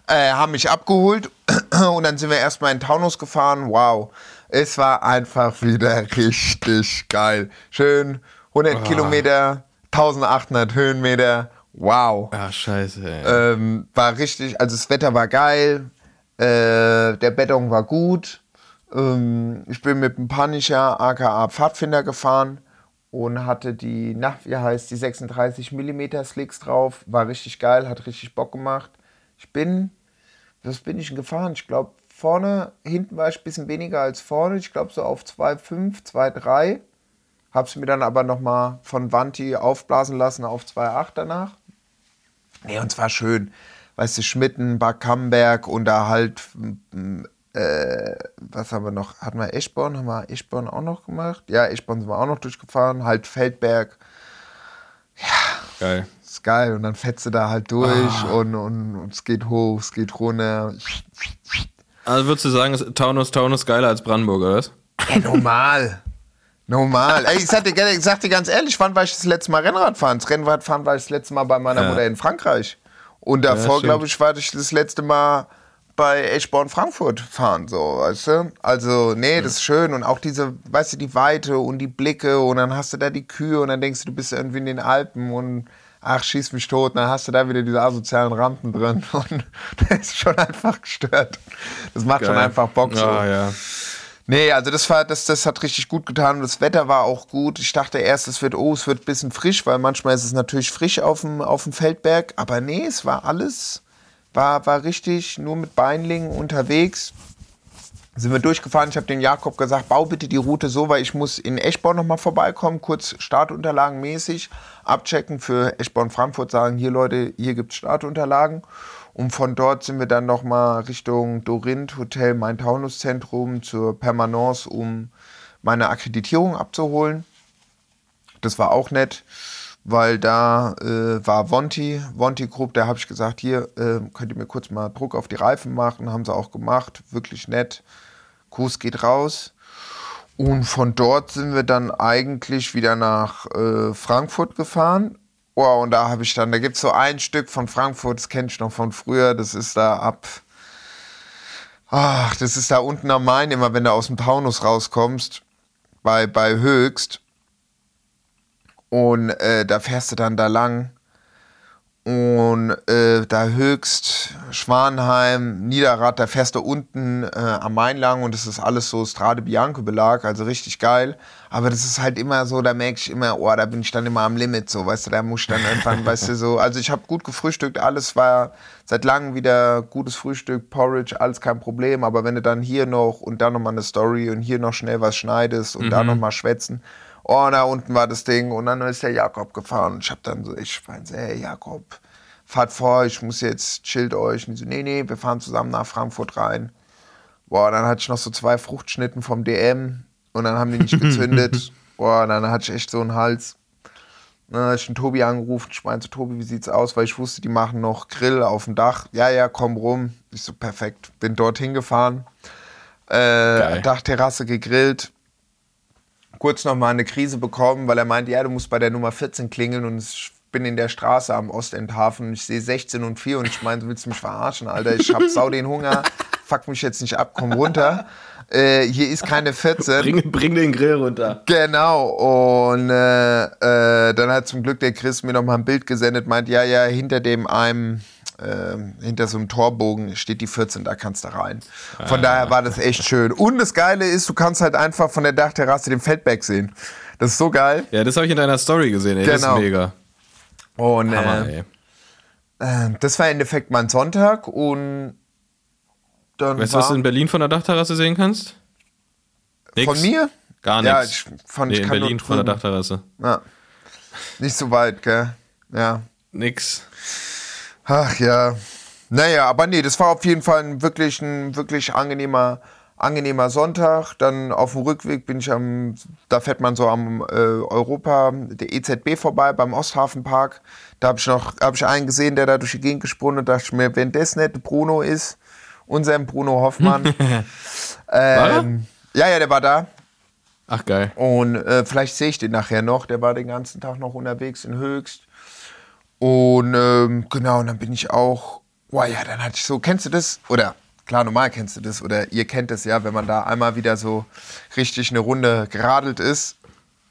Äh, haben mich abgeholt und dann sind wir erstmal in Taunus gefahren. Wow, es war einfach wieder richtig geil. Schön, 100 Kilometer, 1800 Höhenmeter. Wow. Ah, scheiße, ey. Ähm, war richtig, also das Wetter war geil, äh, der Beton war gut. Ähm, ich bin mit dem Punisher aka Pfadfinder gefahren und hatte die, na, wie heißt die 36 mm Slicks drauf. War richtig geil, hat richtig Bock gemacht. Ich bin, was bin ich denn gefahren? Ich glaube, vorne, hinten war ich ein bisschen weniger als vorne. Ich glaube, so auf 2,5, 2,3. Hab's mir dann aber nochmal von Vanti aufblasen lassen auf 2,8 danach. Nee, und zwar schön. Weißt du, Schmitten, Bad Camberg und da halt, äh, was haben wir noch? Hatten wir Eschborn? Haben wir Eschborn auch noch gemacht? Ja, Eschborn sind wir auch noch durchgefahren. Halt Feldberg. Geil. Ist geil. Und dann fetzt du da halt durch und, und, und es geht hoch, es geht runter. Also würdest du sagen, ist Taunus, Taunus geiler als Brandenburg, oder was? Ja, normal. Normal. Ey, ich sag, dir, ich sag dir ganz ehrlich, wann war ich das letzte Mal Rennrad fahren? Das Rennrad fahren war ich das letzte Mal bei meiner Ja. Mutter in Frankreich. Und davor, stimmt. glaube ich, war ich das letzte Mal bei Eschborn Frankfurt fahren, so, weißt du? Also, nee, das ist schön. Und auch diese, weißt du, die Weite und die Blicke und dann hast du da die Kühe und dann denkst du, du bist irgendwie in den Alpen und ach, schieß mich tot. Und dann hast du da wieder diese asozialen Rampen drin und das ist schon einfach gestört. Das macht schon Geil. einfach Bock so. Ah, ja. Nee, also das war, das, das hat richtig gut getan und das Wetter war auch gut. Ich dachte erst, es wird, oh, es wird ein bisschen frisch, weil manchmal ist es natürlich frisch auf dem, auf dem Feldberg. Aber nee, es war alles, war, war richtig, nur mit Beinlingen unterwegs. Sind wir durchgefahren. Ich habe den Jakob gesagt, bau bitte die Route so, weil ich muss in Eschborn nochmal vorbeikommen, kurz Startunterlagen mäßig abchecken für Eschborn Frankfurt, sagen, hier Leute, hier gibt es Startunterlagen. Und von dort sind wir dann nochmal Richtung Dorinth, Hotel Main-Taunus-Zentrum zur Permanence, um meine Akkreditierung abzuholen. Das war auch nett, weil da äh, war Vonti, Vonti Group, da habe ich gesagt, hier äh, könnt ihr mir kurz mal Druck auf die Reifen machen, haben sie auch gemacht, wirklich nett. Gruß geht raus. Und von dort sind wir dann eigentlich wieder nach äh, Frankfurt gefahren. Oh, und da habe ich dann, da gibt es so ein Stück von Frankfurt, das kenne ich noch von früher, das ist da ab. Ach, das ist da unten am Main, immer wenn du aus dem Taunus rauskommst, bei, bei Höchst. Und äh, da fährst du dann da lang. Und äh, da Höchst, Schwanheim, Niederrad, da fährst du unten äh, am Main lang und das ist alles so Strade Bianco Belag, also richtig geil. Aber das ist halt immer so, da merke ich immer, oh, da bin ich dann immer am Limit, so, weißt du, da muss ich dann irgendwann, weißt du, so. Also ich habe gut gefrühstückt, alles war seit langem wieder gutes Frühstück, Porridge, alles kein Problem. Aber wenn du dann hier noch und dann nochmal eine Story und hier noch schnell was schneidest und da nochmal schwätzen, oh, da unten war das Ding und dann ist der Jakob gefahren und ich habe dann so, ich meine, so, hey Jakob, fahrt vor, ich muss jetzt, chillt euch. Und die so, nee, nee, wir fahren zusammen nach Frankfurt rein. Boah, dann hatte ich noch so zwei Fruchtschnitten vom DM und dann haben die nicht gezündet. Boah, dann hatte ich echt so einen Hals. Dann habe ich den Tobi angerufen. Ich meinte, Tobi, wie sieht's aus? Weil ich wusste, die machen noch Grill auf dem Dach. Ja, ja, komm rum. Ich so, perfekt. Bin dorthin gefahren. Äh, Dachterrasse gegrillt. Kurz noch mal eine Krise bekommen, weil er meinte, ja, du musst bei der Nummer 14 klingeln und ich bin in der Straße am Ostendhafen und ich sehe 16 und 4 und ich meinte, willst du mich verarschen, Alter? Ich hab sau den Hunger. Fuck mich jetzt nicht ab, komm runter. Äh, hier ist keine 14. Bring, bring den Grill runter. Genau, und äh, äh, dann hat zum Glück der Chris mir noch mal ein Bild gesendet, meint, ja, ja, hinter dem einem, äh, hinter so einem Torbogen steht die 14, da kannst du rein. Von daher war das echt schön. Und das Geile ist, du kannst halt einfach von der Dachterrasse den Feldberg sehen. Das ist so geil. Ja, das habe ich in deiner Story gesehen, ey. Das Genau. ist mega. Und Hammer, äh, äh, das war im Endeffekt mein Sonntag und dann Weißt du, was du in Berlin von der Dachterrasse sehen kannst? Nix. von mir? Gar Ja, nichts. ich fand, nee, ich in Berlin von der. Dachterrasse. Ja. Nicht so weit, gell? Ja. Nix. Ach ja. Naja, aber nee, das war auf jeden Fall ein wirklich, ein wirklich angenehmer, angenehmer Sonntag. Dann auf dem Rückweg bin ich am, da fährt man so am äh, Europa, der EZB vorbei, beim Osthafenpark. Da habe ich noch, habe ich einen gesehen, der da durch die Gegend gesprungen und dachte ich mir, wenn das nicht Bruno ist, unser Bruno Hoffmann. ähm, ja, ja, der war da. Ach, geil. Und äh, vielleicht sehe ich den nachher noch. Der war den ganzen Tag noch unterwegs in Höchst. Und ähm, genau, und dann bin ich auch, boah ja, dann hatte ich so, kennst du das? Oder klar, normal kennst du das, oder ihr kennt es ja, wenn man da einmal wieder so richtig eine Runde geradelt ist.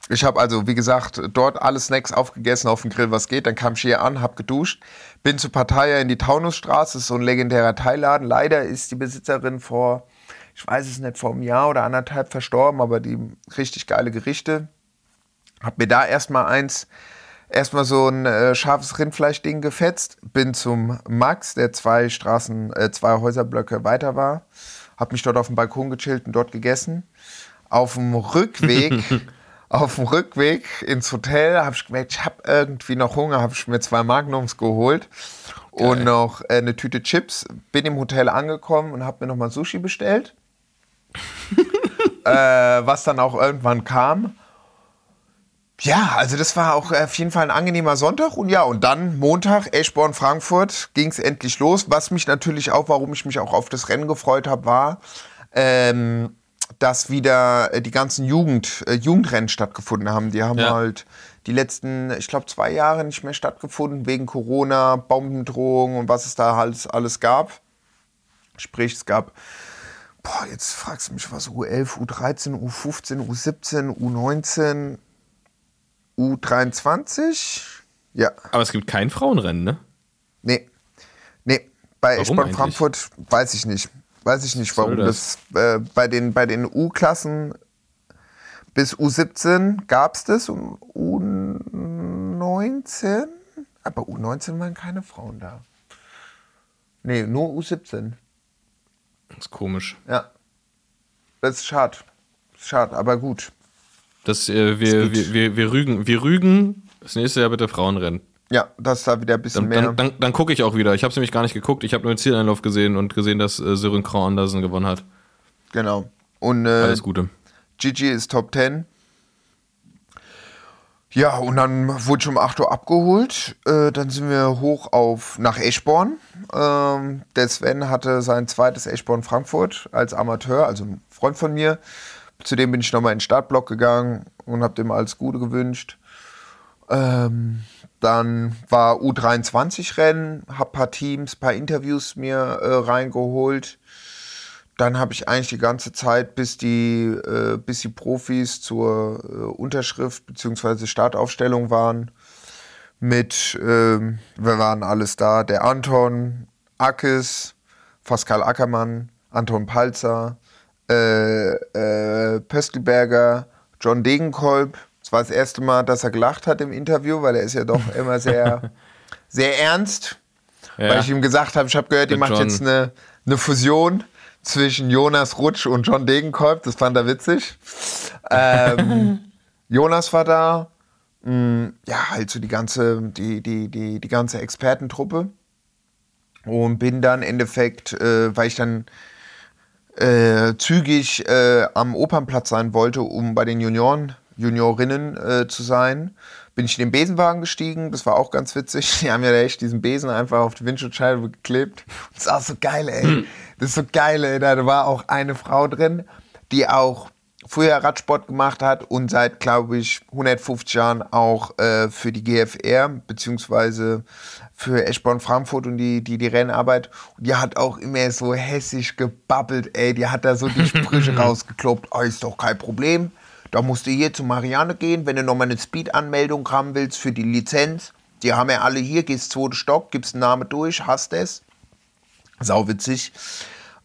Ich habe also, wie gesagt, dort alle Snacks aufgegessen auf dem Grill, was geht. Dann kam ich hier an, hab geduscht, bin zu Partei in die Taunusstraße, ist so ein legendärer Teilladen. Leider ist die Besitzerin vor, ich weiß es nicht, vor einem Jahr oder anderthalb verstorben, aber die richtig geile Gerichte. Hab mir da erstmal eins, erstmal so ein äh, scharfes Rindfleischding gefetzt, bin zum Max, der zwei Straßen, äh, zwei Häuserblöcke weiter war, hab mich dort auf dem Balkon gechillt und dort gegessen. Auf dem Rückweg, auf dem Rückweg ins Hotel habe ich gemerkt, ich habe irgendwie noch Hunger, habe ich mir zwei Magnums geholt und noch äh, eine Tüte Chips. Bin im Hotel angekommen und habe mir nochmal Sushi bestellt, äh, was dann auch irgendwann kam. Ja, also das war auch auf jeden Fall ein angenehmer Sonntag. Und ja, und dann Montag, Eschborn, Frankfurt, ging es endlich los. Was mich natürlich auch, warum ich mich auch auf das Rennen gefreut habe, war, ähm, dass wieder äh, die ganzen Jugend, äh, Jugendrennen stattgefunden haben. Die haben Ja. halt die letzten, ich glaube, zwei Jahre nicht mehr stattgefunden, wegen Corona, Bombendrohung und was es da halt alles gab. Sprich, es gab, boah, jetzt fragst du mich was, U11, U13, U15, U17, U19, U23? Ja, Aber es gibt kein Frauenrennen, ne? nee. Nee, bei Warum eigentlich? Frankfurt weiß ich nicht. Weiß ich nicht, warum das, äh, bei den, bei den U-Klassen bis U17 gab es das und U19, aber U19 waren keine Frauen da. Nee, nur U17. Das ist komisch. Ja. Das ist schade. Schade, aber gut. Das, äh, wir, wir, wir, wir, rügen, wir rügen das nächste Jahr bitte Frauenrennen. Ja, dass da wieder ein bisschen Dann, mehr. dann, dann, dann gucke ich auch wieder. Ich habe es nämlich gar nicht geguckt. Ich habe nur den Zieleinlauf gesehen und gesehen, dass äh, Sören Krau Andersen gewonnen hat. genau. Und äh, Alles Gute. Gigi ist Top 10. Ja, und dann wurde ich um 8 Uhr abgeholt. Äh, dann sind wir hoch auf nach Eschborn. Ähm, der Sven hatte sein zweites Eschborn Frankfurt als Amateur, also ein Freund von mir. Zudem bin ich nochmal in den Startblock gegangen und habe dem alles Gute gewünscht. Ähm, dann war U23-Rennen, habe paar Teams, paar Interviews mir äh, reingeholt. Dann habe ich eigentlich die ganze Zeit, bis die, äh, bis die Profis zur äh, Unterschrift bzw. Startaufstellung waren, mit, ähm, wir waren alles da, der Anton, Ackes, Pascal Ackermann, Anton Palzer, äh, äh, Pöstelberger, John Degenkolb. Es war das erste Mal, dass er gelacht hat im Interview, weil er ist ja doch immer sehr, sehr ernst. Ja. Weil ich ihm gesagt habe, ich habe gehört, ihr macht jetzt eine, eine Fusion zwischen Jonas Rutsch und John Degenkolb. Das fand er witzig. Ähm, Jonas war da. mh, ja, halt so die ganze, die, die, die, die ganze Expertentruppe. Und bin dann im Endeffekt, äh, weil ich dann äh, zügig äh, am Opernplatz sein wollte, um bei den Junioren, Juniorinnen äh, zu sein, bin ich in den Besenwagen gestiegen. Das war auch ganz witzig. Die haben ja echt diesen Besen einfach auf die Windschutzscheibe geklebt. Das ist auch so geil, ey. Das ist so geil, ey. Da war auch eine Frau drin, die auch früher Radsport gemacht hat und seit, glaube ich, 150 Jahren auch äh, für die GFR beziehungsweise für Eschborn Frankfurt und die, die, die Rennarbeit. Und die hat auch immer so hässlich gebabbelt, ey. Die hat da so die Sprüche rausgekloppt. Oh, ist doch kein Problem. Da musst du hier zu Marianne gehen, wenn du nochmal eine Speed-Anmeldung haben willst für die Lizenz. Die haben ja alle hier, gehst zweiten Stock, gibst einen Namen durch, hast es. Sau witzig.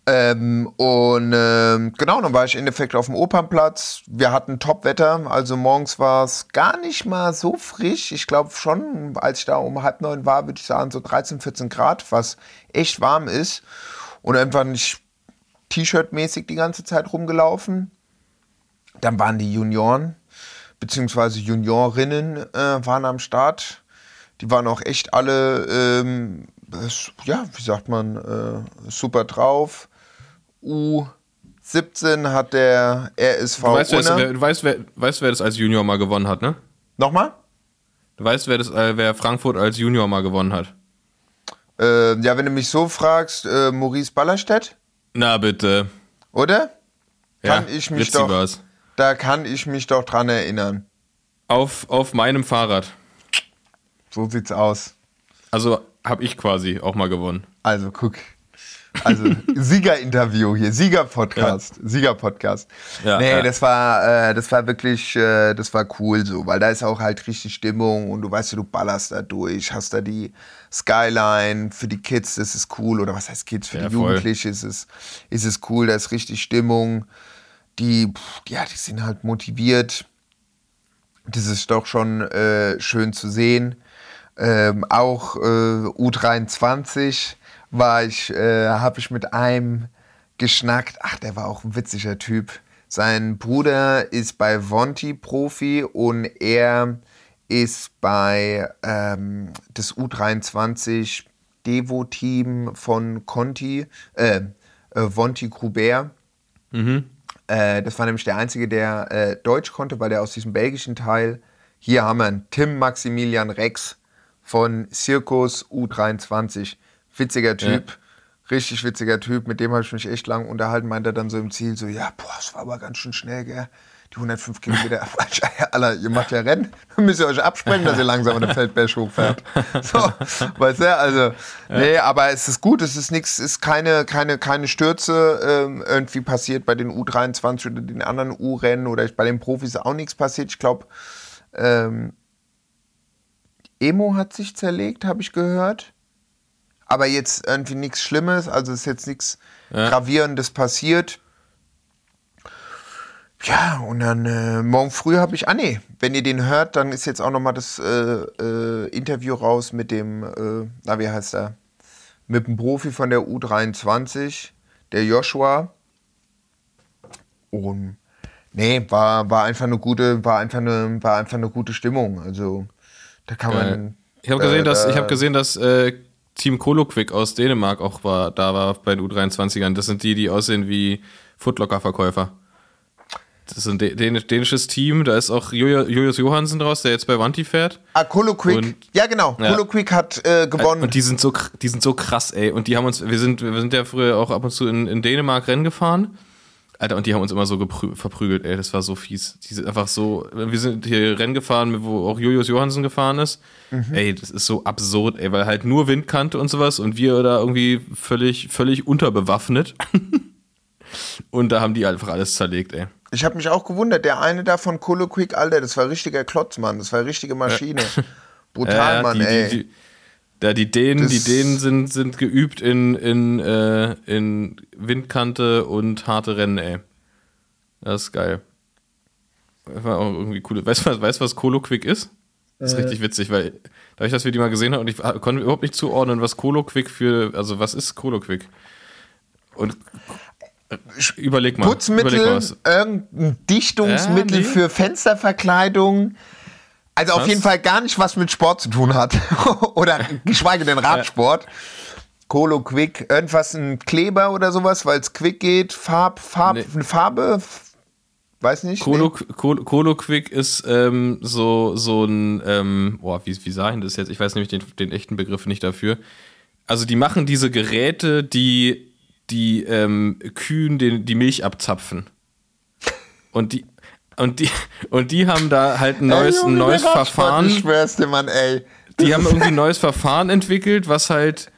Ähm, und ähm, genau, dann war ich im Endeffekt auf dem Opernplatz. Wir hatten Top-Wetter, also morgens war es gar nicht mal so frisch. Ich glaube schon, als ich da um halb neun war, würde ich sagen, so 13, 14 Grad, was echt warm ist. Und einfach nicht T-Shirt-mäßig die ganze Zeit rumgelaufen. Dann waren die Junioren, beziehungsweise Juniorinnen äh, waren am Start. Die waren auch echt alle, ähm, ja, wie sagt man, äh, super drauf. U17 hat der RSV Du weißt, Unna- wer, du weißt, wer, weißt, wer das als Junior mal gewonnen hat, ne? Nochmal? Du weißt, wer, das, äh, wer Frankfurt als Junior mal gewonnen hat. Äh, ja, wenn du mich so fragst, äh, Maurice Ballerstedt, Na bitte. oder? Kann ja, ich mich doch, war's. Da kann ich mich doch dran erinnern. Auf, auf meinem Fahrrad. So sieht's aus. Also habe ich quasi auch mal gewonnen. Also guck. Also Siegerinterview hier, Siegerpodcast, Siegerpodcast. Ja, nee, ja. das war, äh, das war wirklich, äh, das war cool so, weil da ist auch halt richtig Stimmung und du weißt ja, du ballerst da durch, hast da die Skyline für die Kids, das ist cool oder was heißt Kids für Ja, die voll. Jugendlichen ist es, ist es cool, da ist richtig Stimmung. Die, ja, die sind halt motiviert. Das ist doch schon äh, schön zu sehen. Ähm, auch äh, U23 war ich, äh, habe ich mit einem geschnackt. Ach, der war auch ein witziger Typ. Sein Bruder ist bei Vonti Profi und er ist bei ähm, das U23 Devo-Team von Conti, äh, äh, Vonti Grubert. Äh, das war nämlich der Einzige, der äh, Deutsch konnte, weil der aus diesem belgischen Teil. Hier haben wir einen Tim Maximilian Rex von Circus U23. Witziger Typ. Richtig witziger Typ. Mit dem habe ich mich echt lang unterhalten. Meint er dann so im Ziel so, ja, boah, das war aber ganz schön schnell, gell? Die 105 Kilometer. Alter, ihr macht ja Rennen. Müsst ihr euch absprechen, dass ihr langsam an der Feldberg hochfährt. So, weißt du, also, nee, aber es ist gut. Es ist nichts, ist keine, keine, keine Stürze ähm, irgendwie passiert bei den U23 oder den anderen U-Rennen oder bei den Profis auch nichts passiert. Ich glaube, ähm, Emo hat sich zerlegt, habe ich gehört. Aber jetzt irgendwie nichts Schlimmes, also ist jetzt nichts Gravierendes passiert. Ja, und dann äh, morgen früh habe ich, ah nee, wenn ihr den hört, dann ist jetzt auch nochmal das äh, äh, Interview raus mit dem, äh, na wie heißt er, mit dem Profi von der U23, der Joshua. Und nee, war, war einfach eine gute, war einfach eine, war einfach eine gute Stimmung. Also da kann man. Ich habe gesehen, äh, dass, ich äh, hab gesehen, dass äh, Team Koloquick aus Dänemark auch war, da war bei den U23ern. Das sind die, die aussehen wie Footlocker-Verkäufer. Das ist ein dä- dänisch, dänisches Team. Da ist auch Julius Johansen draus, der jetzt bei Wanti fährt. Ah, Colo Quick. Und- ja, genau. Ja. Colo Quick hat äh, gewonnen. Und die sind so, die sind so krass, ey. Und die haben uns, wir sind, wir sind ja früher auch ab und zu in, in Dänemark Rennen gefahren. Alter, und die haben uns immer so verprügelt, ey. Das war so fies. Die sind einfach so, wir sind hier Rennen gefahren, wo auch Julius Johansen gefahren ist. Ey, das ist so absurd, ey, weil halt nur Windkante und sowas und wir da irgendwie völlig, völlig unterbewaffnet. und da haben die einfach alles zerlegt, ey. Ich habe mich auch gewundert, der eine da von Colo Quick, Alter, das war richtiger Klotz, Mann. Das war richtige Maschine. Brutal, Ja, Mann, die, ey. Die, die, da die Dänen, Das- die Dänen sind, sind geübt in, in, äh, in Windkante und harte Rennen, ey. Das ist geil. War auch irgendwie cool. Weißt du, was, weißt, was Colo Quick ist? Das ist Äh. richtig witzig, weil dadurch, dass wir die mal gesehen haben und ich konnte überhaupt nicht zuordnen, was Colo Quick für, also was ist Colo Quick? Und überleg mal. Überleg mal Putzmittel, irgendein Dichtungsmittel Ja, nee. für Fensterverkleidung. Also auf Was? jeden Fall gar nicht was mit Sport zu tun hat. oder geschweige denn Radsport. Colo Quick, irgendwas, ein Kleber oder sowas, weil es quick geht, Farb, Farb, Nee. eine Farbe, weiß nicht. Colo, Colo, Colo Quick ist ähm, so, so ein, ähm, boah, wie, wie sah ich das jetzt? Ich weiß nämlich den, den echten Begriff nicht dafür. Also die machen diese Geräte, die, die ähm, Kühen den, die Milch abzapfen. Und die, und die, und die haben da halt ein neues, Ey, Junge, ein neues Verfahren. Ich schwör's dir, Mann, ey. Die haben irgendwie ein neues Verfahren entwickelt, was halt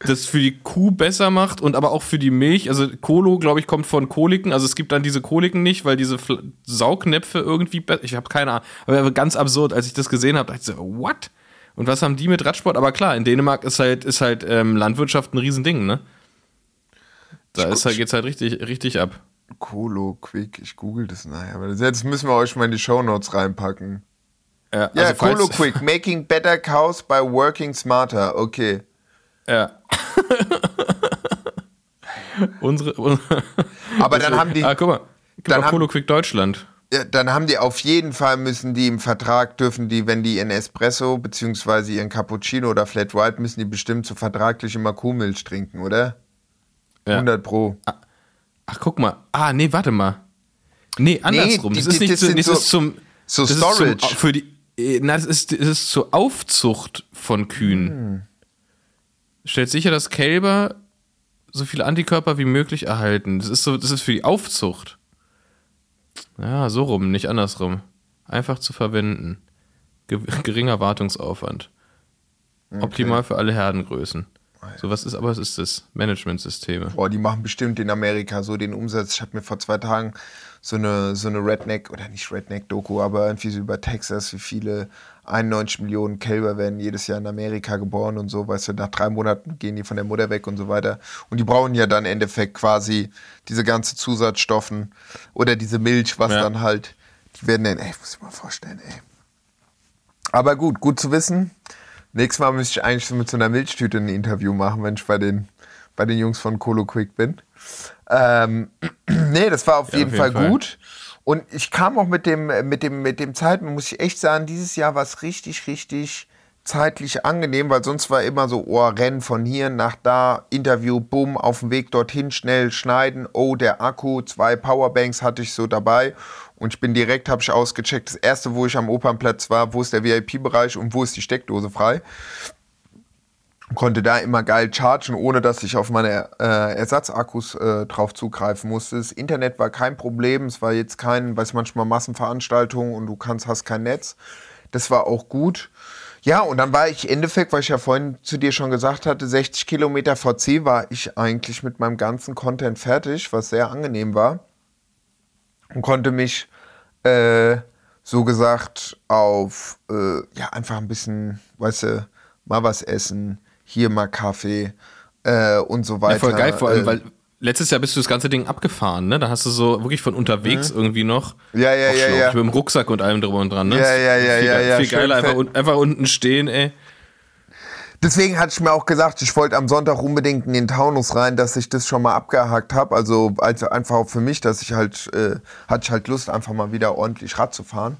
das für die Kuh besser macht und aber auch für die Milch. Also Kolo, glaube ich, kommt von Koliken. Also es gibt dann diese Koliken nicht, weil diese Fl Saugnäpfe irgendwie besser. Ich habe keine Ahnung. Aber ganz absurd, als ich das gesehen habe, dachte ich so, what? Und was haben die mit Radsport? Aber klar, in Dänemark ist halt, ist halt ähm, Landwirtschaft ein Riesending, ne? Da ist halt, geht's halt richtig, richtig ab. Colo Quick, ich google das nachher. Aber jetzt müssen wir euch mal in die Shownotes reinpacken. Ja, Ja, also falls- Colo Quick, making better cows by working smarter. Okay. Ja. unsere, unsere Aber dann haben die, Ah, guck mal. Guck Dann mal, Colo Quick Deutschland. ja, dann haben die auf jeden Fall müssen die im Vertrag dürfen die, wenn die ihren Espresso beziehungsweise ihren Cappuccino oder Flat White müssen die bestimmt so vertraglich immer Kuhmilch trinken, oder? Ja. 100 pro. Ach, guck mal. Ah, nee, warte mal. Nee, andersrum. die- das ist nicht das so, sind das so- ist zum. so das Storage. zum, für die, äh, na, das ist, das ist zur Aufzucht von Kühen. Hm. Stellt sicher, dass Kälber so viele Antikörper wie möglich erhalten. Das ist so, das ist für die Aufzucht. Ja, so rum, nicht andersrum. Einfach zu verwenden. Ge geringer Wartungsaufwand. Optimal für alle Herdengrößen. So, was ist aber, was ist das? Managementsysteme. Boah, die machen bestimmt in Amerika so den Umsatz. Ich habe mir vor zwei Tagen so eine, so eine Redneck, oder nicht Redneck-Doku, aber irgendwie so über Texas, wie viele 91 Millionen Kälber werden jedes Jahr in Amerika geboren und so, weißt du, nach drei Monaten gehen die von der Mutter weg und so weiter. Und die brauchen ja dann im Endeffekt quasi diese ganze Zusatzstoffen oder diese Milch, was Ja. dann halt, die werden dann, ey, muss ich mal vorstellen, ey. Aber gut, gut zu wissen. Nächstes Mal müsste ich eigentlich so mit so einer Milchtüte ein Interview machen, wenn ich bei den, bei den Jungs von Colo Quick bin. Ähm, nee, das war auf, Ja, jeden, auf Fall, jeden Fall. gut. Und ich kam auch mit dem, mit dem, mit dem Zeitpunkt, muss ich echt sagen, dieses Jahr war es richtig, richtig zeitlich angenehm, weil sonst war immer so, oh, Rennen von hier nach da, Interview, bumm, auf dem Weg dorthin, schnell schneiden, oh, der Akku, zwei Powerbanks hatte ich so dabei und ich bin direkt, habe ich ausgecheckt, das erste, wo ich am Opernplatz war, wo ist der VIP-Bereich und wo ist die Steckdose frei konnte da immer geil chargen, ohne dass ich auf meine äh, Ersatzakkus äh, drauf zugreifen musste. Das Internet war kein Problem, es war jetzt kein, weiß manchmal Massenveranstaltungen und du kannst, hast kein Netz. Das war auch gut. Ja, und dann war ich im Endeffekt, weil ich ja vorhin zu dir schon gesagt hatte, 60 Kilometer VC war ich eigentlich mit meinem ganzen Content fertig, was sehr angenehm war. Und konnte mich äh, so gesagt auf äh, ja einfach ein bisschen, weißt du, mal was essen, hier mal Kaffee äh, und so weiter. Ja, voll geil, vor allem, äh, weil letztes Jahr bist du das ganze Ding abgefahren, ne? Da hast du so wirklich von unterwegs irgendwie noch. Mhm. Ja, ja, ja, ja. Mit dem Rucksack und allem drüber und dran, ne? Ja, ja, ja, viel, ja, ja, Viel geiler, einfach, un- einfach unten stehen, ey. Deswegen hatte ich mir auch gesagt, ich wollte am Sonntag unbedingt in den Taunus rein, dass ich das schon mal abgehakt habe. Also, einfach auch für mich, dass ich halt, äh, hatte ich halt Lust, einfach mal wieder ordentlich Rad zu fahren.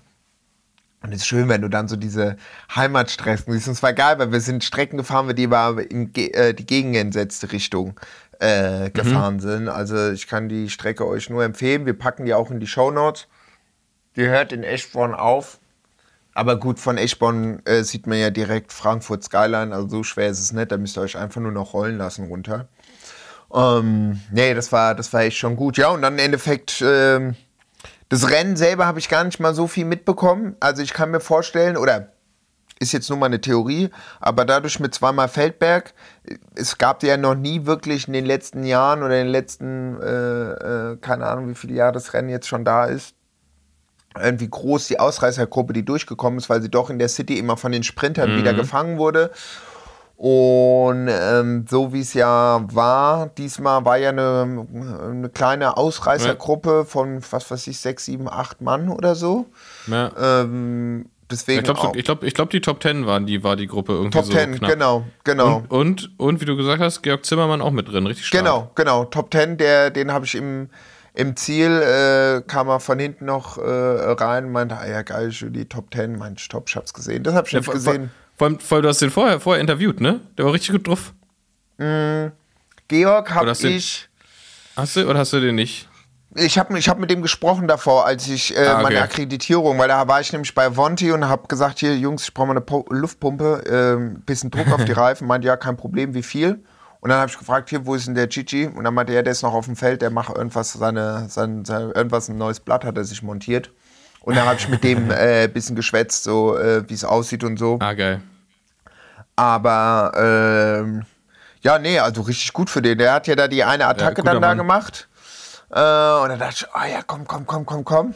Und es ist schön, wenn du dann so diese Heimatstrecken siehst. Und es war geil, weil wir sind Strecken gefahren, die aber in äh, die gegenentsetzte Richtung äh, gefahren sind. Also ich kann die Strecke euch nur empfehlen. Wir packen die auch in die Shownotes. Die hört in Eschborn auf. Aber gut, von Eschborn äh, sieht man ja direkt Frankfurt Skyline, also so schwer ist es nicht, da müsst ihr euch einfach nur noch rollen lassen runter. Ähm, nee, das war, das war echt schon gut. Ja, und dann im Endeffekt, ähm, das Rennen selber habe ich gar nicht mal so viel mitbekommen. Also ich kann mir vorstellen, oder ist jetzt nur mal eine Theorie, aber dadurch mit zweimal Feldberg, es gab ja noch nie wirklich in den letzten Jahren oder in den letzten, äh, äh, keine Ahnung, wie viele Jahre das Rennen jetzt schon da ist, irgendwie groß die Ausreißergruppe, die durchgekommen ist, weil sie doch in der City immer von den Sprintern wieder gefangen wurde. Und ähm, so wie es ja war, diesmal war ja eine, eine kleine Ausreißergruppe von, was weiß ich, sechs, sieben, acht Mann oder so. Ja. Ähm, deswegen Ich glaube, glaub, ich glaub, die Top Ten waren die, war die Gruppe irgendwie Top so Ten, knapp. genau, genau. Und, und, und wie du gesagt hast, Georg Zimmermann auch mit drin, richtig stark. Genau, genau. Top 10, der, den habe ich im Im Ziel äh, kam er von hinten noch äh, rein, meinte, ah ja geil, die Top 10, meinte, stopp, ich hab's gesehen. Das hab ich nicht vor, gesehen. Vor, vor allem, du hast den vorher, vorher interviewt, ne? Der war richtig gut drauf. Georg hab Oder hast du- ich, Hast du oder hast du den nicht? Ich hab, ich hab mit dem gesprochen davor, als ich äh, Ah, okay. meine Akkreditierung, weil da war ich nämlich bei Vonti und hab gesagt, hier Jungs, ich brauche mal eine po Luftpumpe, ähm, bisschen Druck auf die Reifen, meinte, ja, kein Problem, wie viel? Und dann habe ich gefragt, hier, wo ist denn der Gigi? Und dann meinte er, der ist noch auf dem Feld, der macht irgendwas, seine, sein, sein, irgendwas, ein neues Blatt hat er sich montiert. Und dann habe ich mit dem äh, ein bisschen geschwätzt, so äh, wie es aussieht und so. Ah, geil. Aber ähm, ja, nee, also richtig gut für den. Der hat ja da die eine Attacke guter dann da Mann. gemacht. Äh, und dann dachte ich, ah ja, komm, komm, komm, komm, komm.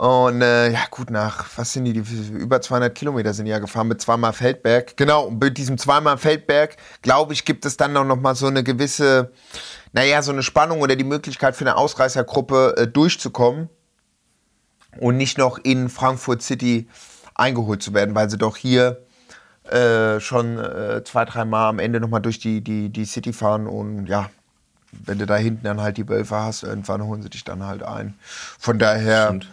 Und äh, ja, gut, nach, was sind die, die, über 200 Kilometer sind die ja gefahren mit zweimal Feldberg. Genau, und mit diesem zweimal Feldberg, glaube ich, gibt es dann noch, noch mal so eine gewisse, naja, so eine Spannung oder die Möglichkeit für eine Ausreißergruppe äh, durchzukommen und nicht noch in Frankfurt City eingeholt zu werden, weil sie doch hier äh, schon äh, zwei, dreimal am Ende nochmal durch die, die, die City fahren und ja, wenn du da hinten dann halt die Wölfe hast, irgendwann holen sie dich dann halt ein. Von daher, Stimmt.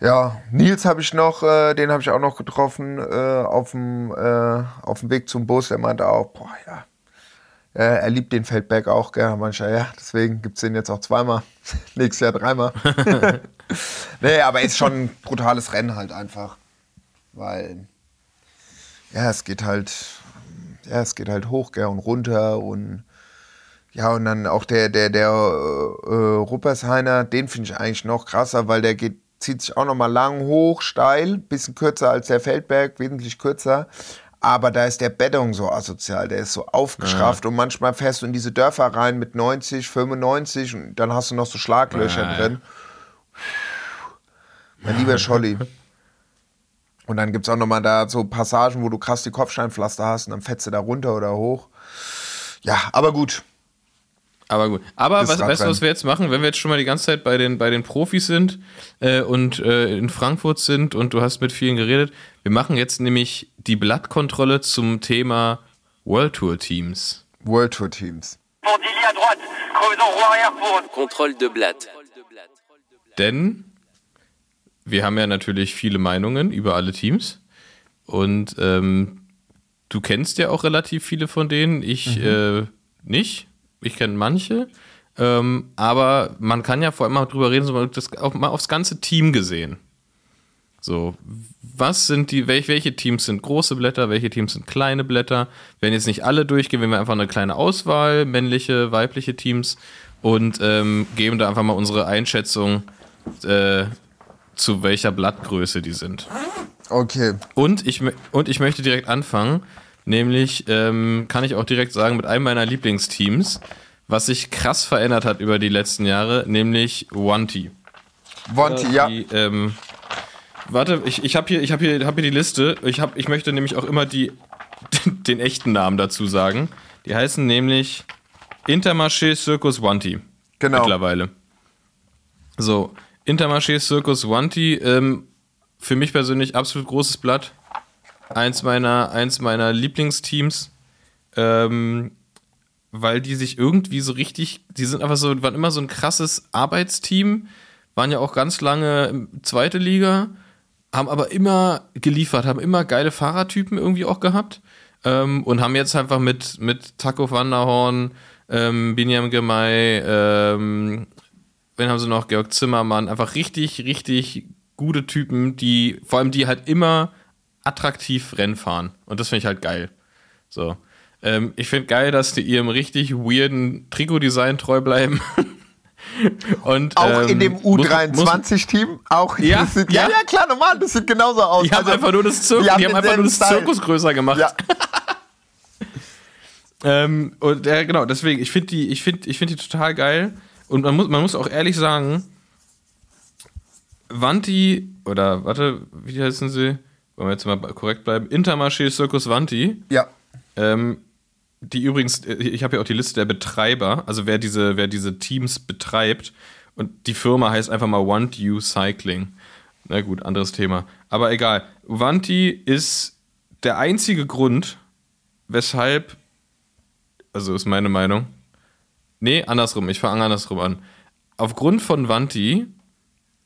ja, Nils habe ich noch, äh, den habe ich auch noch getroffen äh, auf dem äh, auf dem Weg zum Bus. Der meinte auch, boah, ja, äh, er liebt den Feldberg auch, gell? Mancher, ja, deswegen gibt es den jetzt auch zweimal. Nächstes Jahr dreimal. nee, aber ist schon ein brutales Rennen halt einfach. Weil, ja, es geht halt, ja, es geht halt hoch, gell, und runter und ja, und dann auch der, der, der äh, äh, Ruppershainer, den finde ich eigentlich noch krasser, weil der geht, zieht sich auch nochmal lang hoch, steil, bisschen kürzer als der Feldberg, wesentlich kürzer. Aber da ist der Beddung so asozial, der ist so aufgeschrafft und manchmal fährst du in diese Dörfer rein mit 90, 95 und dann hast du noch so Schlaglöcher Ja, ja. drin. Mein lieber Scholli. Und dann gibt es auch nochmal da so Passagen, wo du krass die Kopfsteinpflaster hast und dann fetzt du da runter oder hoch. Ja, aber gut. Aber gut. Aber Das was, weißt du, was wir jetzt machen, wenn wir jetzt schon mal die ganze Zeit bei den, bei den Profis sind äh, und äh, in Frankfurt sind und du hast mit vielen geredet, wir machen jetzt nämlich die Blattkontrolle zum Thema World Tour Teams. World Tour Teams. Contrôle de Blatt. Denn wir haben ja natürlich viele Meinungen über alle Teams und ähm, du kennst ja auch relativ viele von denen. Ich äh, nicht. Ich kenne manche. Ähm, aber man kann ja vor allem mal drüber reden, so mal, das, auch mal aufs ganze Team gesehen. So, was sind die, welche, welche Teams sind große Blätter, welche Teams sind kleine Blätter? Werden jetzt nicht alle durchgehen, wir haben einfach eine kleine Auswahl, männliche, weibliche Teams und ähm, geben da einfach mal unsere Einschätzung, äh, zu welcher Blattgröße die sind. Okay. Und ich, und ich möchte direkt anfangen, nämlich ähm, kann ich auch direkt sagen, mit einem meiner Lieblingsteams, was sich krass verändert hat über die letzten Jahre, nämlich Wanty. Wonti, ja. Die, ähm, warte, ich, ich habe hier, ich hab hier, hab hier die Liste. Ich, hab, ich möchte nämlich auch immer die, den echten Namen dazu sagen. Die heißen nämlich Intermarché Circus Wanty. Genau. Mittlerweile. So, Intermarché Circus Wanty, ähm, für mich persönlich absolut großes Blatt. Eins meiner, eins meiner Lieblingsteams. Ähm, weil die sich irgendwie so richtig, die sind einfach so, waren immer so ein krasses Arbeitsteam, waren ja auch ganz lange zweite Liga, haben aber immer geliefert, haben immer geile Fahrertypen irgendwie auch gehabt ähm, und haben jetzt einfach mit, mit Taco van der Horn, ähm, Binyam Gemay, ähm, wen haben sie noch? Georg Zimmermann, einfach richtig, richtig gute Typen, die, vor allem die halt immer attraktiv Rennen fahren. Und das finde ich halt geil. So. Ähm, ich finde geil, dass die ihrem richtig weirden Trikotdesign treu bleiben. Und, Auch ähm, in dem muss- muss- U23-Team, auch Ja, das sieht, ja. ja, ja, klar, normal, das sieht genauso aus. Die haben Also, einfach nur das, Zir die haben einfach nur das Style. Zirkus größer gemacht. Ja, Ähm, und ja, genau, deswegen, ich finde die, ich finde, ich finde die total geil. Und man muss, man muss auch ehrlich sagen, Vanti, oder warte, wie heißen sie? Wollen wir jetzt mal korrekt bleiben? Intermarché Circus Vanti. ja. Ähm, die übrigens, äh, ich habe ja auch die Liste der Betreiber, also wer diese, wer diese Teams betreibt. Und die Firma heißt einfach mal Want You Cycling. Na gut, anderes Thema. Aber egal. Wanti ist der einzige Grund, weshalb, also ist meine Meinung. Nee, andersrum, ich fange andersrum an. aufgrund von Vanti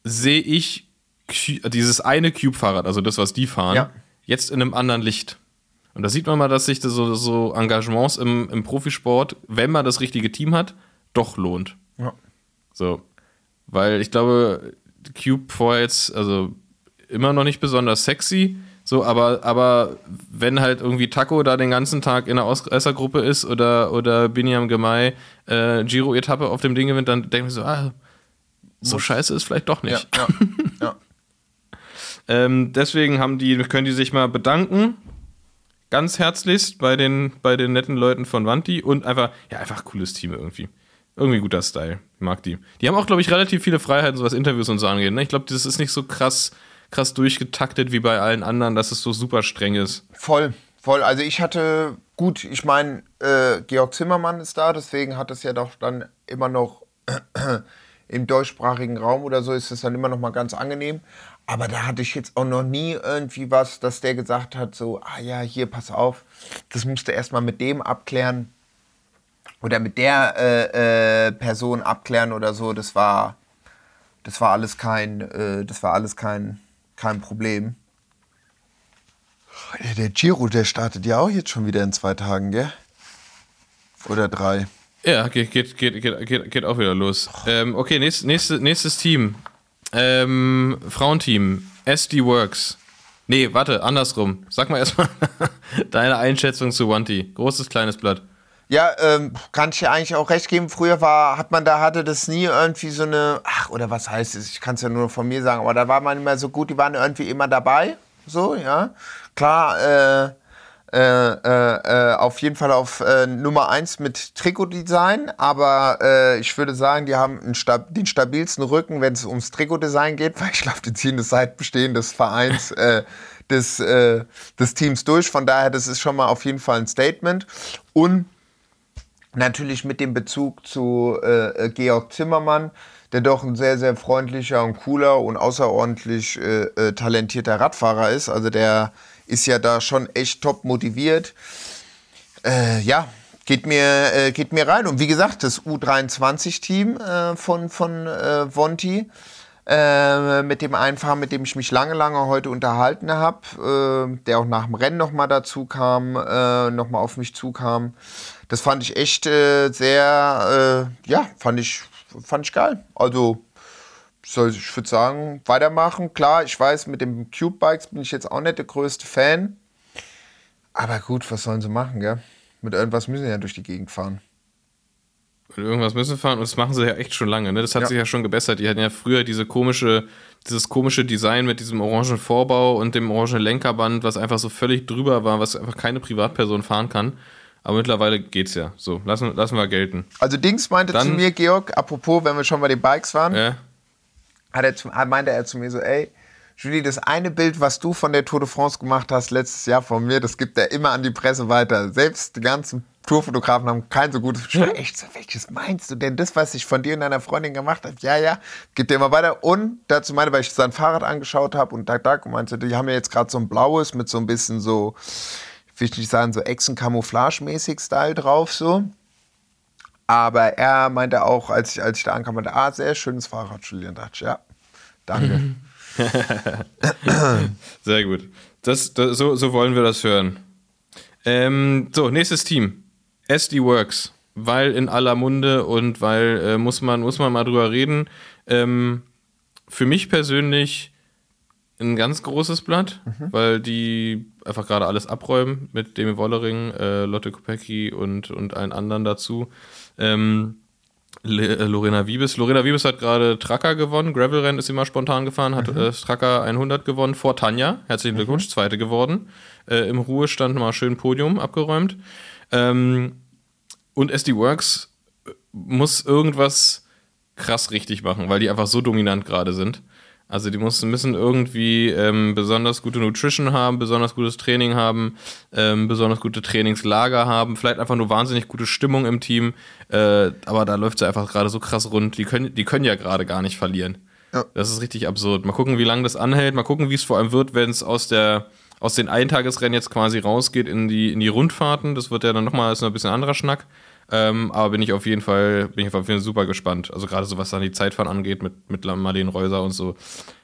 sehe ich dieses eine Cube-Fahrrad, also das, was die fahren, Ja. jetzt in einem anderen Licht. Und da sieht man mal, dass sich das so, so Engagements im, im Profisport, wenn man das richtige Team hat, doch lohnt. Ja. So. Weil ich glaube, Cube vorher jetzt, also immer noch nicht besonders sexy, so, aber, aber wenn halt irgendwie Taco da den ganzen Tag in der Ausreißergruppe ist oder, oder Biniam Gemay äh, Giro-Etappe auf dem Ding gewinnt, dann denke ich so, ah, so scheiße ist vielleicht doch Ja, nicht. ja, ja. Ähm, deswegen haben die, können die sich mal bedanken. Ganz herzlichst bei den, bei den netten Leuten von Vanti und einfach, ja, einfach cooles Team irgendwie. Irgendwie guter Style. Ich mag die. Die haben auch, glaube ich, relativ viele Freiheiten, so was Interviews und so angeht. Ne? Ich glaube, das ist nicht so krass, krass durchgetaktet wie bei allen anderen, dass es so super streng ist. Voll, voll. Also ich hatte, gut, ich meine, äh, Georg Zimmermann ist da, deswegen hat es ja doch dann immer noch im deutschsprachigen Raum oder so ist es dann immer noch mal ganz angenehm. Aber da hatte ich jetzt auch noch nie irgendwie was, dass der gesagt hat, so, ah ja, hier, pass auf, das musst du erstmal mit dem abklären oder mit der äh, äh, Person abklären oder so. Das war, das war alles kein, äh, das war alles kein, kein Problem. Der, der Giro, der startet ja auch jetzt schon wieder in zwei Tagen, gell? Oder drei. Ja, geht, geht, geht, geht, geht, auch wieder los. Ähm, okay, nächst, nächstes, nächstes Team. Ähm, Frauenteam. SD Works. Nee, warte, andersrum. Sag mal erstmal deine Einschätzung zu Wanti. Großes, kleines Blatt. Ja, ähm, kann ich dir eigentlich auch recht geben. Früher war, hat man da hatte das nie irgendwie so eine, ach, oder was heißt es? Ich kann es ja nur von mir sagen, aber da war man immer so gut, die waren irgendwie immer dabei. So, ja. Klar, äh, äh, äh, äh, auf jeden Fall auf äh, Nummer 1 mit Trikotdesign, aber äh, ich würde sagen, die haben stab den stabilsten Rücken, wenn es ums Trikotdesign geht, weil ich glaube, die ziehen das seit Bestehen des Vereins äh, des, des Teams durch. Von daher, das ist schon mal auf jeden Fall ein Statement. Und Natürlich mit dem Bezug zu Georg Zimmermann, der doch ein sehr, sehr freundlicher und cooler und außerordentlich talentierter Radfahrer ist. Also der ist ja da schon echt top motiviert. Äh, ja, geht mir, äh, geht mir rein. Und wie gesagt, das U23-Team äh, von, von äh, Vonti, äh, mit dem Einfahren, mit dem ich mich lange, lange heute unterhalten habe, äh, der auch nach dem Rennen nochmal dazu kam, äh, nochmal auf mich zukam. Das fand ich echt äh, sehr, ja, fand ich, fand ich geil. Also, soll, ich würde sagen, weitermachen. Klar, ich weiß, mit den Cube-Bikes bin ich jetzt auch nicht der größte Fan. Aber gut, was sollen sie machen, gell? Mit irgendwas müssen sie ja durch die Gegend fahren. Mit irgendwas müssen fahren und das machen sie ja echt schon lange. Ne? Das hat Ja. sich ja schon gebessert. Die hatten ja früher diese komische, dieses komische Design mit diesem orangen Vorbau und dem orangen Lenkerband, was einfach so völlig drüber war, was einfach keine Privatperson fahren kann. Aber mittlerweile geht's ja. So, lassen, lassen wir gelten. Also Dings meinte Dann- zu mir, Georg, apropos, wenn wir schon bei den Bikes waren, Ja? Hat er zu, meinte er zu mir so, ey, Julie, das eine Bild, was du von der Tour de France gemacht hast letztes Jahr von mir, das gibt er immer an die Presse weiter. Selbst die ganzen Tourfotografen haben kein so gutes. Ich war echt so, welches meinst du denn? Das, was ich von dir und deiner Freundin gemacht habe? Ja, ja, gibt er immer weiter. Und dazu meinte, weil ich sein Fahrrad angeschaut habe und Tag, und meinte, die haben ja jetzt gerade so ein blaues mit so ein bisschen so, will ich nicht sagen, so Echsen-Camouflage-mäßig Style drauf, so. Aber er meinte auch, als ich, als ich da ankam, meinte, ah, sehr schönes Fahrrad, Julian. Dachte ich, ja, danke. Sehr gut. Das, das, so, so wollen wir das hören. Ähm, so, nächstes Team. SD Works. Weil in aller Munde und weil äh, muss, man, muss man mal drüber reden. Ähm, für mich persönlich ein ganz großes Blatt, weil die einfach gerade alles abräumen mit Demi Wollering, äh, Lotte Kopecki und, und allen anderen dazu. Ähm, äh, Lorena Wiebes. Lorena Wiebes hat gerade Tracker gewonnen. Gravelrennen ist immer spontan gefahren, hat äh, Tracker 100 gewonnen vor Tanja. Herzlichen Glückwunsch, Zweite geworden. Äh, Im Ruhestand mal schön Podium abgeräumt. Ähm, und SD Works äh, muss irgendwas krass richtig machen, weil die einfach so dominant gerade sind. Also die müssen, müssen irgendwie ähm, besonders gute Nutrition haben, besonders gutes Training haben, ähm, besonders gute Trainingslager haben, vielleicht einfach nur wahnsinnig gute Stimmung im Team. Äh, aber da läuft es einfach gerade so krass rund. Die können, die können ja gerade gar nicht verlieren. Ja. Das ist richtig absurd. Mal gucken, wie lange das anhält. Mal gucken, wie es vor allem wird, wenn es aus der aus den Eintagesrennen jetzt quasi rausgeht in die, in die Rundfahrten. Das wird ja dann nochmal ein bisschen anderer Schnack. Ähm, aber bin ich auf jeden Fall, bin ich auf jeden Fall super gespannt. Also gerade so was dann die Zeitfahren angeht mit, mit Marlene Reuser und so,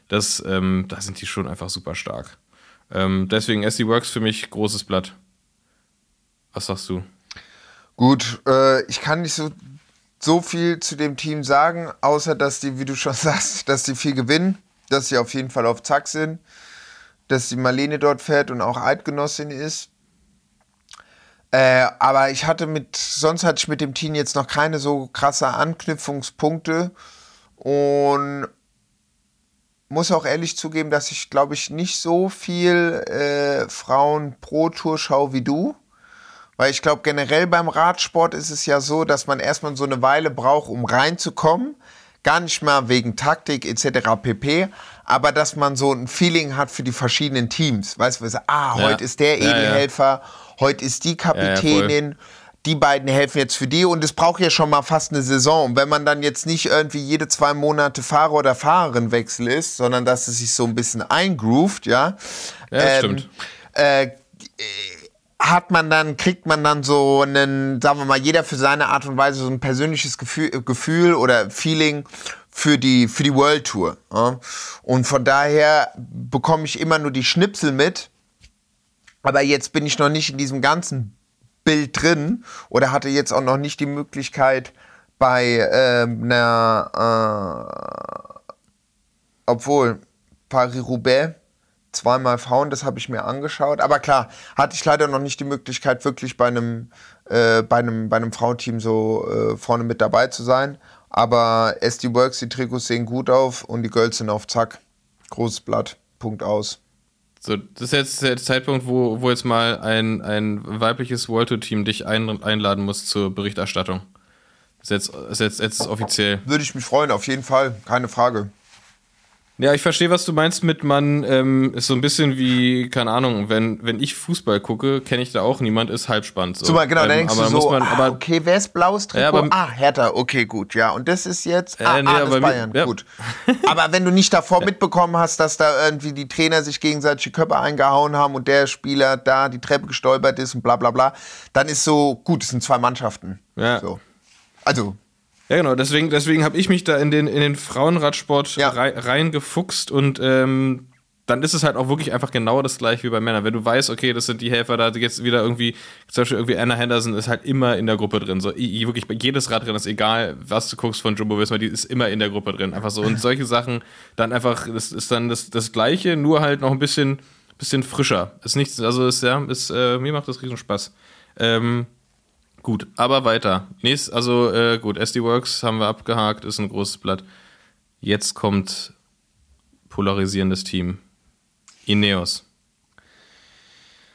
das, ähm, da sind die schon einfach super stark. Ähm, deswegen SD Works für mich großes Blatt. Was sagst du? Gut, äh, ich kann nicht so, so viel zu dem Team sagen, außer dass die, wie du schon sagst, dass die viel gewinnen, dass sie auf jeden Fall auf Zack sind, dass die Marlene dort fährt und auch Eidgenossin ist. Äh, aber ich hatte mit, sonst hatte ich mit dem Team jetzt noch keine so krasse Anknüpfungspunkte und muss auch ehrlich zugeben, dass ich, glaube ich, nicht so viel äh, Frauen pro Tour schaue wie du. Weil ich glaube, generell beim Radsport ist es ja so, dass man erstmal so eine Weile braucht, um reinzukommen. Gar nicht mal wegen Taktik etc. pp. Aber dass man so ein Feeling hat für die verschiedenen Teams. Weißt du, ah, Ja. heute ist der Ja, ja. Heute ist die Kapitänin. die beiden helfen jetzt für die und es braucht ja schon mal fast eine Saison. Und wenn man dann jetzt nicht irgendwie jede zwei Monate Fahrer oder Fahrerin wechsel ist, sondern dass es sich so ein bisschen eingroovt, ja. Ja, das stimmt. Äh, hat man dann, kriegt man dann so einen, sagen wir mal, jeder für seine Art und Weise so ein persönliches Gefühl, Gefühl oder Feeling für die, für die World Tour. Ja? Und von daher bekomme ich immer nur die Schnipsel mit. Aber jetzt bin ich noch nicht in diesem ganzen Bild drin oder hatte jetzt auch noch nicht die Möglichkeit bei ähm, einer, äh, obwohl Paris-Roubaix, zweimal Frauen, das habe ich mir angeschaut. Aber klar, hatte ich leider noch nicht die Möglichkeit, wirklich bei einem, äh, bei einem, bei einem Frauenteam so äh, vorne mit dabei zu sein. Aber SD Works, die Trikots sehen gut auf und die Girls sind auf Zack. Großes Blatt, Punkt aus. So, das ist jetzt der Zeitpunkt, wo, wo jetzt mal ein, ein weibliches World Tour Team dich ein, einladen muss zur Berichterstattung. Ist jetzt, ist jetzt, jetzt offiziell. Würde ich mich freuen, auf jeden Fall, keine Frage. Ja, ich verstehe, was du meinst mit man ähm, ist so ein bisschen wie, keine Ahnung, wenn, wenn ich Fußball gucke, kenne ich da auch niemand, ist halbspannend. So. Zumal, genau, ähm, dann denkst aber du muss so, man, ah, aber, okay, wer ist blaues Trikot? Ja, aber- ah, Hertha, okay, gut, ja. Und das ist jetzt, ah, Äh, nee, ah, das ist mir- Bayern, ja. gut. Aber wenn du nicht davor mitbekommen hast, dass da irgendwie die Trainer sich gegenseitig die Köpfe eingehauen haben und der Spieler da die Treppe gestolpert ist und bla bla bla, dann ist so, gut, es sind zwei Mannschaften. Ja. So. Also, Ja, genau, deswegen, deswegen habe ich mich da in den, in den Frauenradsport Ja. rei reingefuchst und ähm, dann ist es halt auch wirklich einfach genau das gleiche wie bei Männern. Wenn du weißt, okay, das sind die Helfer, da jetzt wieder irgendwie, zum Beispiel irgendwie Anna Henderson ist halt immer in der Gruppe drin. So, wirklich, bei jedes Radrennen ist egal, was du guckst von Jumbo Visma, die ist immer in der Gruppe drin. Einfach so. Und solche Sachen dann einfach, das ist dann das, das Gleiche, nur halt noch ein bisschen, bisschen frischer. Ist nichts, also ist, ja, ist, äh, mir macht das riesen Spaß. Ähm, Gut, aber weiter. Nächst, also äh, gut, SD Works haben wir abgehakt, ist ein großes Blatt. Jetzt kommt polarisierendes Team. Ineos.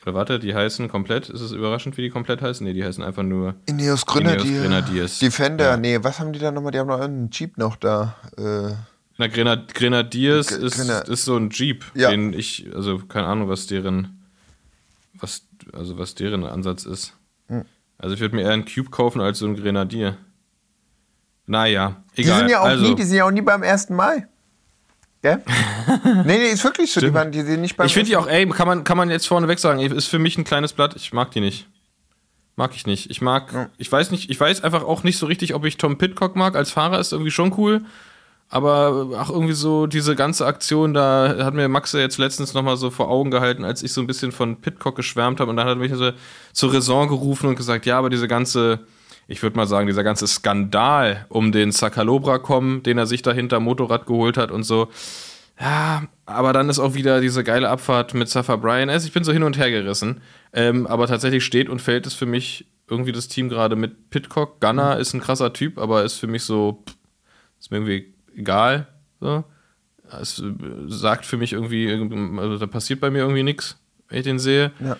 Oder warte, die heißen komplett, ist es überraschend, wie die komplett heißen? Nee, die heißen einfach nur Ineos Grenadier. Ineos Grenadiers. Defender, Ja. nee, was haben die da nochmal? Die haben noch irgendeinen Jeep noch da. Äh, Na, Grenad Grenadiers G- ist, Grena- ist so ein Jeep, Ja. den ich, also keine Ahnung, was deren, was, also was deren Ansatz ist. Also ich würde mir eher einen Cube kaufen als so ein Grenadier. Naja, die egal. sind ja auch also, nie, die sind ja auch nie beim 1. Mai. Gell? nee, nee, ist wirklich so. Die, waren, die sind nicht beim ich finde die 1. auch, ey, kann man, kann man jetzt vorneweg sagen, ist für mich ein kleines Blatt, ich mag die nicht. Mag ich nicht. Ich mag, ich weiß nicht, ich weiß einfach auch nicht so richtig, ob ich Tom Pitcock mag. Als Fahrer ist irgendwie schon cool. Aber auch irgendwie so diese ganze Aktion, da hat mir Maxe jetzt letztens nochmal so vor Augen gehalten, als ich so ein bisschen von Pitcock geschwärmt habe. Und dann hat er mich so zur Raison gerufen und gesagt, ja, aber diese ganze, ich würde mal sagen, dieser ganze Skandal um den Sakalobra kommen, den er sich da hinter Motorrad geholt hat und so. Ja, aber dann ist auch wieder diese geile Abfahrt mit Safa Bryan. Also ich bin so hin und her gerissen. Ähm, aber tatsächlich steht und fällt es für mich irgendwie das Team gerade mit Pitcock. Gunner ist ein krasser Typ, aber ist für mich so, ist mir irgendwie egal. So. Es äh, sagt für mich irgendwie, also da passiert bei mir irgendwie nichts, wenn ich den sehe. Ja.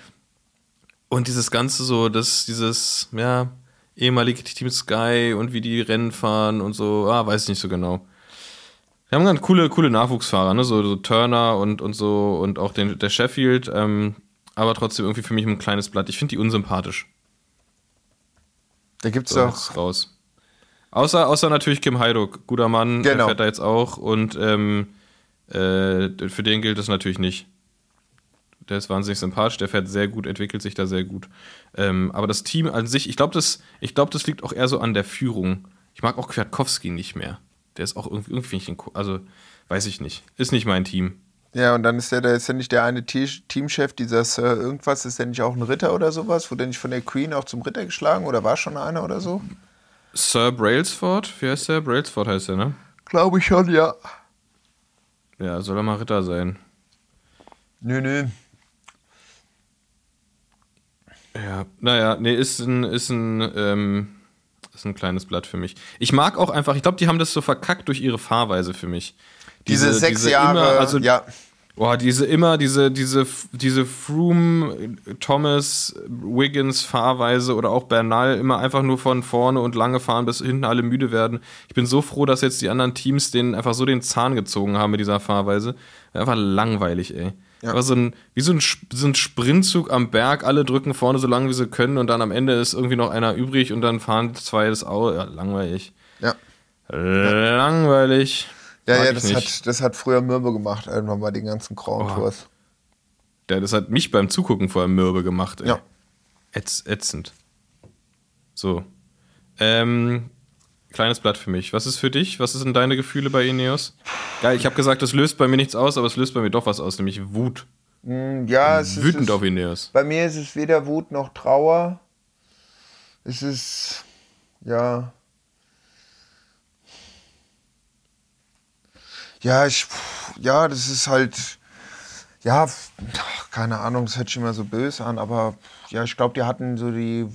Und dieses Ganze so, das, dieses, ja, ehemalige Team Sky und wie die Rennen fahren und so, ah, weiß ich nicht so genau. Wir haben ganz coole, coole Nachwuchsfahrer, ne? So, so Turner und, und so und auch den, der Sheffield, ähm, aber trotzdem irgendwie für mich ein kleines Blatt. Ich finde die unsympathisch. Da gibt es So, doch. jetzt raus. Außer, außer natürlich Kim Heiduk, guter Mann, der Genau. fährt da jetzt auch und ähm, äh, für den gilt das natürlich nicht. Der ist wahnsinnig sympathisch, der fährt sehr gut, entwickelt sich da sehr gut. Ähm, aber das Team an sich, ich glaube, das, ich glaub, das liegt auch eher so an der Führung. Ich mag auch Kwiatkowski nicht mehr. Der ist auch irgendwie, irgendwie nicht, ein Ko- also weiß ich nicht. Ist nicht mein Team. Ja, und dann ist der, der ist ja nicht der eine Te Teamchef, dieser Sir irgendwas, ist der nicht auch ein Ritter oder sowas? Wurde der nicht von der Queen auch zum Ritter geschlagen oder war schon einer oder so? Sir Brailsford, wie heißt der? Brailsford heißt der, ne? Glaube ich schon, ja. Ja, soll er mal Ritter sein. Nö, nö. Ja, naja, nee, ist ein, ist ein, ähm, ist ein kleines Blatt für mich. Ich mag auch einfach, ich glaube, die haben das so verkackt durch ihre Fahrweise für mich. Diese, sechs Jahre, immer, also, ja. Boah, diese immer, diese, diese, diese Froome, Thomas, Wiggins Fahrweise oder auch Bernal immer einfach nur von vorne und lange fahren, bis hinten alle müde werden. Ich bin so froh, dass jetzt die anderen Teams denen einfach so den Zahn gezogen haben mit dieser Fahrweise. Einfach langweilig, ey. Ja. Aber so ein, wie so ein, so ein Sprintzug am Berg, alle drücken vorne so lange wie sie können und dann am Ende ist irgendwie noch einer übrig und dann fahren zwei das Auto. Ja, langweilig. Ja. Langweilig. Ja, Mag ja, das hat, das hat früher Mürbe gemacht, irgendwann mal den ganzen Grand Oh. Tours. Ja, das hat mich beim Zugucken vor allem mürbe gemacht. Ey. Ja. Ätz, ätzend. So. Ähm, kleines Blatt für mich. Was ist für dich? Was sind deine Gefühle bei Ineos? Geil, ich habe gesagt, das löst bei mir nichts aus, aber es löst bei mir doch was aus, nämlich Wut. Hm, Ja, es ist, Wütend auf Ineos. Bei mir ist es weder Wut noch Trauer. Es ist, ja. Ja, ich, ja, das ist halt, ja, keine Ahnung, das hört sich immer so böse an, aber ja, ich glaube, die hatten so die,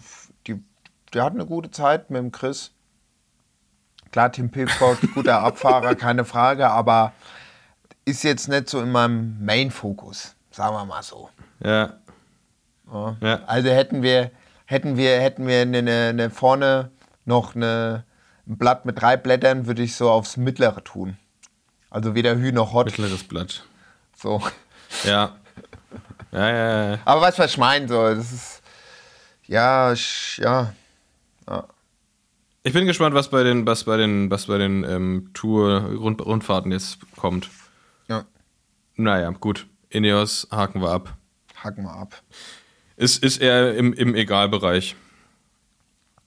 die, die hatten eine gute Zeit mit dem Chris. Klar, Tim Pitcock, guter Abfahrer, keine Frage, aber ist jetzt nicht so in meinem Main-Fokus, sagen wir mal so. Ja. Ja. Ja. Also hätten wir, hätten wir, hätten wir eine, eine vorne noch eine, ein Blatt mit drei Blättern, würde ich so aufs mittlere tun. Also weder Hü noch Hot. Mittleres Blatt. So. Ja. Ja, ja, ja. Aber weißt du, was ich meine? So, das ist. Ja, ich, ja. Ich bin gespannt, was bei den, was bei den, was bei den ähm, Tour-Rundfahrten jetzt kommt. Ja. Naja, gut. Ineos haken wir ab. Haken wir ab. Ist, ist eher im, im Egalbereich.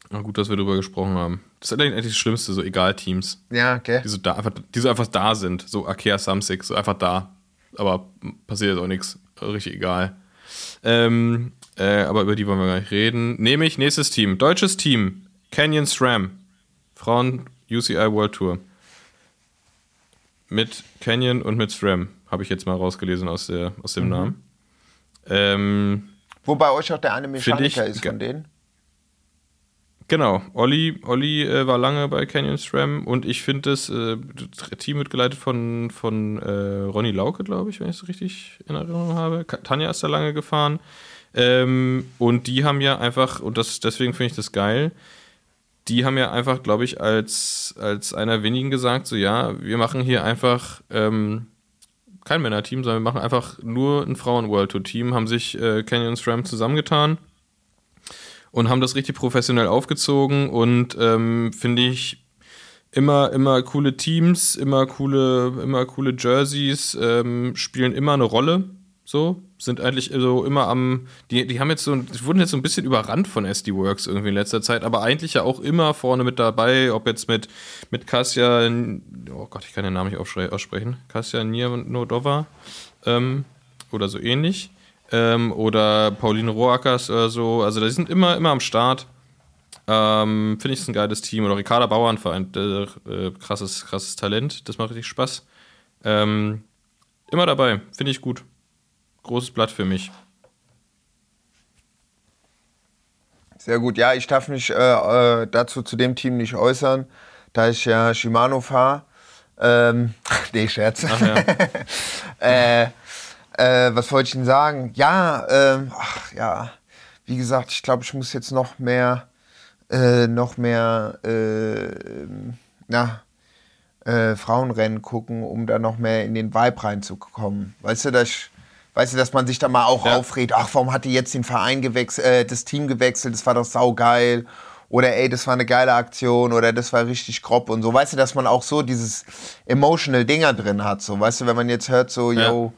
Na gut, dass wir darüber gesprochen haben. Das ist eigentlich das Schlimmste, so Egal-Teams. Ja, okay. Die so, da, einfach, die so einfach da sind. So Akea Samsic, so einfach da. Aber passiert jetzt auch nichts. Richtig egal. Ähm, äh, aber über die wollen wir gar nicht reden. Nehme ich nächstes Team. Deutsches Team. Canyon SRAM. Frauen UCI World Tour. Mit Canyon und mit SRAM. Habe ich jetzt mal rausgelesen aus, der, aus dem Namen. Ähm, Wo bei euch auch der eine Finde ich Mechaniker ist von denen. Genau, Olli, Olli äh, war lange bei Canyon SRAM und ich finde das äh, Team wird geleitet von, von äh, Ronny Lauke, glaube ich, wenn ich es richtig in Erinnerung habe. Tanja ist da lange gefahren. Ähm, und die haben ja einfach, und das, deswegen finde ich das geil, die haben ja einfach, glaube ich, als, als einer wenigen gesagt, so ja, wir machen hier einfach ähm, kein Männerteam, sondern wir machen einfach nur ein Frauen-World Tour-Team, haben sich äh, Canyon SRAM zusammengetan und haben das richtig professionell aufgezogen und ähm, finde ich immer immer coole Teams, immer coole immer coole Jerseys, ähm, spielen immer eine Rolle. So sind eigentlich so immer am die die haben jetzt so die wurden jetzt so ein bisschen überrannt von SD Works irgendwie in letzter Zeit, aber eigentlich ja auch immer vorne mit dabei, ob jetzt mit mit Kasia oh Gott, ich kann den Namen nicht aussprechen. Kasia Nirnodova ähm, oder so ähnlich ähm, oder Pauline Roackers oder so. Also, die sind immer, immer am Start. Ähm, Finde ich es ein geiles Team. Oder Ricarda Bauernverein, äh, äh, krasses, krasses Talent. Das macht richtig Spaß. Ähm, immer dabei. Finde ich gut. Großes Blatt für mich. Sehr gut. Ja, ich darf mich äh, äh, dazu zu dem Team nicht äußern, da ich ja Shimano fahre. Ähm, nee, Scherz. Ach ja. äh, äh, was wollte ich denn sagen? Ja, ähm, ach ja, wie gesagt, ich glaube, ich muss jetzt noch mehr, äh, noch mehr, äh, na, äh, Frauenrennen gucken, um da noch mehr in den Vibe reinzukommen. Weißt du, dass weißt du, dass man sich da mal auch Ja. aufregt, ach, warum hat die jetzt den Verein gewechselt, äh, das Team gewechselt, das war doch saugeil. Oder ey, das war eine geile Aktion oder das war richtig grob und so. Weißt du, dass man auch so dieses emotional Dinger drin hat. So, weißt du, wenn man jetzt hört, so, Ja. yo,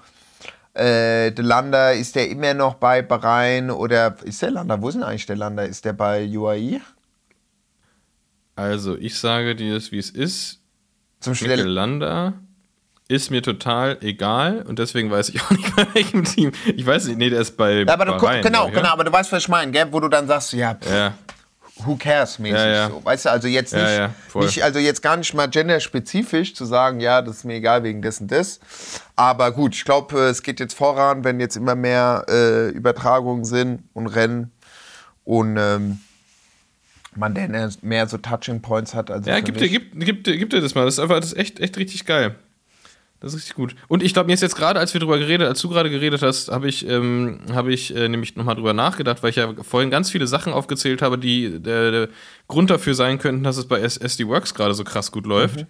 Äh, der Lander, ist der immer noch bei Bahrain oder ist der Lander? Wo ist denn eigentlich der Lander? Ist der bei UAE? Also, ich sage dir es, wie es ist. Zum Schnell. Landa ist mir total egal und deswegen weiß ich auch nicht, bei welchem Team. Ich weiß nicht, nee, der ist bei. Ja, aber du, guck- Bahrain, genau, ich, genau, aber du weißt, was ich meine, gell? Wo du dann sagst, ja, pff, Ja. Who cares mäßig Ja, ja. so. Weißt du, also jetzt nicht, Ja, nicht, also jetzt gar nicht mal genderspezifisch zu sagen, ja, das ist mir egal wegen des und des. Aber gut, ich glaube, es geht jetzt voran, wenn jetzt immer mehr äh, Übertragungen sind und Rennen und ähm, man dann mehr so Touching Points hat. Also Ja, gib dir, gib, gib, dir- gib dir das mal. Das ist einfach, das ist echt, echt richtig geil. Das ist richtig gut. Und ich glaube, mir ist jetzt gerade, als wir drüber geredet, als du gerade geredet hast, habe ich, ähm, habe ich äh, nämlich nochmal drüber nachgedacht, weil ich ja vorhin ganz viele Sachen aufgezählt habe, die der, der Grund dafür sein könnten, dass es bei SD Works gerade so krass gut läuft.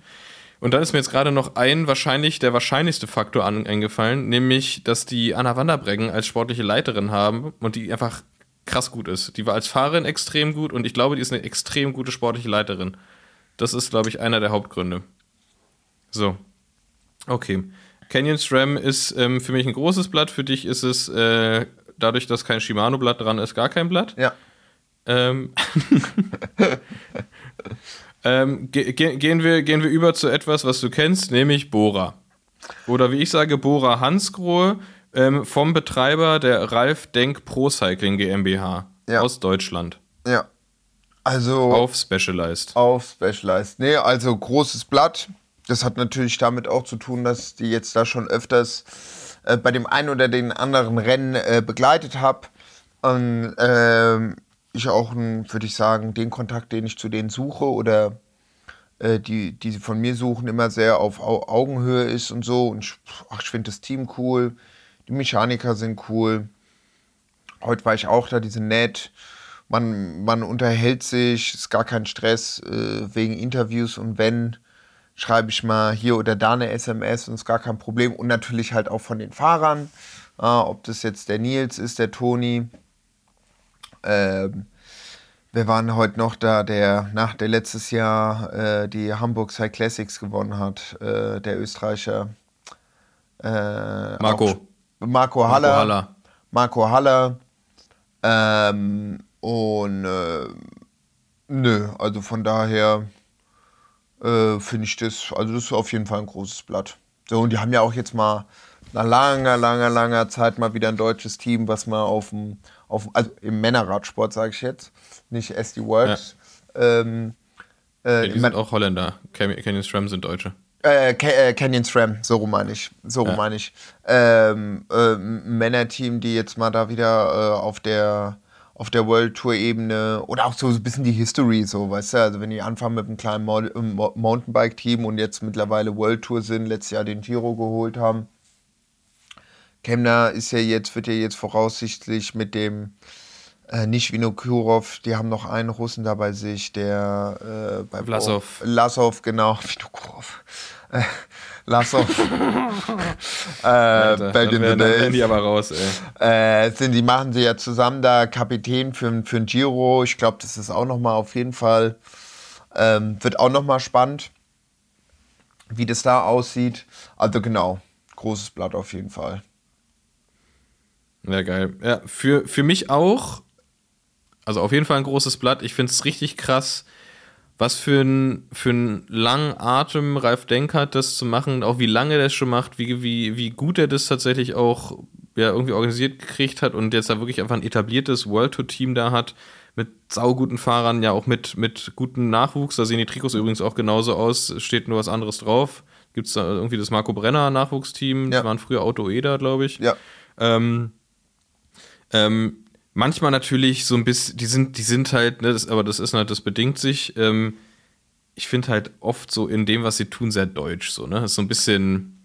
Und dann ist mir jetzt gerade noch ein wahrscheinlich der wahrscheinlichste Faktor an, eingefallen, nämlich, dass die Anna Wanderbreggen als sportliche Leiterin haben und die einfach krass gut ist. Die war als Fahrerin extrem gut und ich glaube, die ist eine extrem gute sportliche Leiterin. Das ist, glaube ich, einer der Hauptgründe. So. Okay. Canyon SRAM ist ähm, für mich ein großes Blatt. Für dich ist es äh, dadurch, dass kein Shimano-Blatt dran ist, gar kein Blatt. Ja. Ähm, ähm, ge ge gehen, wir, gehen wir über zu etwas, was du kennst, nämlich Bora. Oder wie ich sage, Bora Hansgrohe ähm, vom Betreiber der Ralf Denk Pro Cycling GmbH Ja. aus Deutschland. Ja. Also Auf Specialized. auf Specialized. Nee, also großes Blatt. Das hat natürlich damit auch zu tun, dass die jetzt da schon öfters äh, bei dem einen oder den anderen Rennen äh, begleitet habe. Und ähm, ich auch, würde ich sagen, den Kontakt, den ich zu denen suche oder äh, die, die sie von mir suchen, immer sehr auf Au Augenhöhe ist und so. Und ich, ach, ich finde das Team cool. Die Mechaniker sind cool. Heute war ich auch da, die sind nett. Man, man unterhält sich, ist gar kein Stress äh, wegen Interviews und wenn, schreibe ich mal hier oder da eine SMS und ist gar kein Problem. Und natürlich halt auch von den Fahrern, äh, ob das jetzt der Nils ist, der Toni. Ähm, wir waren heute noch da, der nach der letztes Jahr äh, die Hamburg Cyclassics gewonnen hat, äh, der Österreicher. Äh, Marco. auch- Marco Haller. Marco Haller. Marco Haller. Ähm, und äh, nö, also von daher äh, finde ich das, also das ist auf jeden Fall ein großes Blatt. So, und die haben ja auch jetzt mal nach langer, langer, langer Zeit mal wieder ein deutsches Team, was mal auf dem, auf, also im Männerradsport, sage ich jetzt, nicht SD Works. Ähm, äh, Ja, die sind auch Holländer. Canyon SRAM sind Deutsche. äh, äh, Canyon SRAM, so rum meine ich. So rum Ja. meine ich. Ähm, äh, Männerteam, die jetzt mal da wieder äh, auf der auf der World Tour Ebene oder auch so ein bisschen die History, so, weißt du, also wenn die anfangen mit einem kleinen Mo Mo Mountainbike Team und jetzt mittlerweile World Tour sind, letztes Jahr den Giro geholt haben. Kemner ist ja jetzt, wird ja jetzt voraussichtlich mit dem äh, nicht Vinokurov, die haben noch einen Russen da bei sich, der äh, bei Vlasov. Lasov, genau, Vinokurov. Äh, Lasov. äh, Alter, back in the days. die aber raus, ey. Äh, sind, die machen sie ja zusammen da Kapitän für, für ein Giro. Ich glaube, das ist auch nochmal auf jeden Fall, ähm, wird auch nochmal spannend, wie das da aussieht. Also genau, großes Blatt auf jeden Fall. Ja, geil. Ja, für, für mich auch, also auf jeden Fall ein großes Blatt. Ich finde es richtig krass, was für ein, für einen langen Atem Ralf Denk hat, das zu machen, auch wie lange der es schon macht, wie, wie, wie gut er das tatsächlich auch ja, irgendwie organisiert gekriegt hat und jetzt da wirklich einfach ein etabliertes World Tour Team da hat, mit sauguten Fahrern, ja auch mit, mit gutem Nachwuchs. Da sehen die Trikots übrigens auch genauso aus, steht nur was anderes drauf. Gibt es da irgendwie das Marco Brenner Nachwuchsteam, Ja. die waren früher Auto Eder, glaube ich. Ja. Ähm, ähm, manchmal natürlich so ein bisschen, die sind, die sind halt, ne, das, aber das ist halt, das bedingt sich. Ähm, ich finde halt oft so in dem, was sie tun, sehr deutsch. So, ne? Das ist so ein bisschen,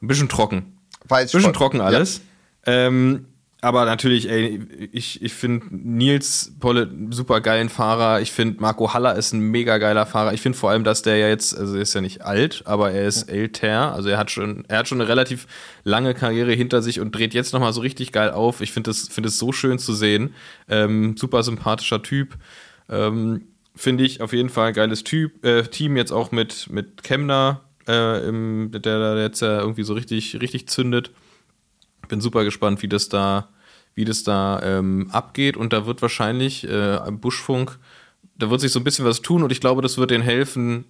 ein bisschen trocken. Weiß Bisschen voll- trocken Ja. alles. Ähm, aber natürlich, ey, ich, ich finde Nils Polle super geilen Fahrer. Ich finde Marco Haller ist ein mega geiler Fahrer. Ich finde vor allem, dass der ja jetzt, also er ist ja nicht alt, aber er ist älter. Also er hat schon, er hat schon eine relativ lange Karriere hinter sich und dreht jetzt nochmal so richtig geil auf. Ich finde es finde es so schön zu sehen. Ähm, super sympathischer Typ. Ähm, finde ich auf jeden Fall ein geiles typ, äh, Team jetzt auch mit, mit Kemner, äh, im, der da jetzt ja irgendwie so richtig, richtig zündet. Bin super gespannt, wie das da, wie das da ähm, abgeht. Und da wird wahrscheinlich äh, Buschfunk, da wird sich so ein bisschen was tun und ich glaube, das wird denen helfen,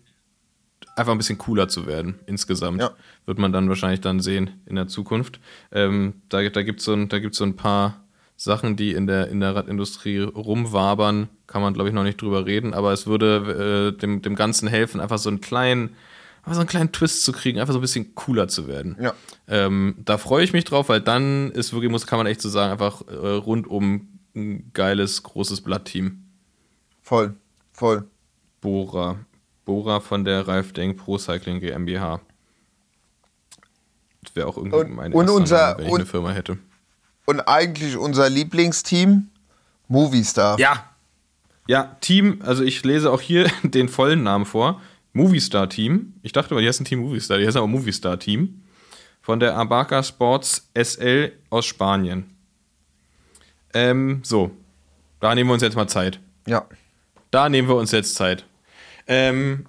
einfach ein bisschen cooler zu werden insgesamt. Ja. Wird man dann wahrscheinlich dann sehen in der Zukunft. Ähm, da da gibt es so, ein- da gibt's so ein paar Sachen, die in der, in der Radindustrie rumwabern. Kann man, glaube ich, noch nicht drüber reden, aber es würde äh, dem, dem Ganzen helfen, einfach so einen kleinen, einfach so einen kleinen Twist zu kriegen, einfach so ein bisschen cooler zu werden. Ja. Ähm, da freue ich mich drauf, weil dann ist wirklich, muss, kann man echt so sagen, einfach äh, rundum ein geiles, großes Blattteam. Voll, voll. Bora. Bora von der Ralf Denk Pro Cycling GmbH. Das wäre auch irgendwie Und- mein und unser- Name, wenn ich und- eine Firma hätte. Und eigentlich unser Lieblingsteam, Movistar. Ja. Ja, Team, also ich lese auch hier den vollen Namen vor. Movistar Team. Ich dachte mal, die heißen Team Movistar, die heißen aber Movistar Team. Von der Abaca Sports SL aus Spanien. Ähm, so. Da nehmen wir uns jetzt mal Zeit. Ja. Da nehmen wir uns jetzt Zeit. Ähm,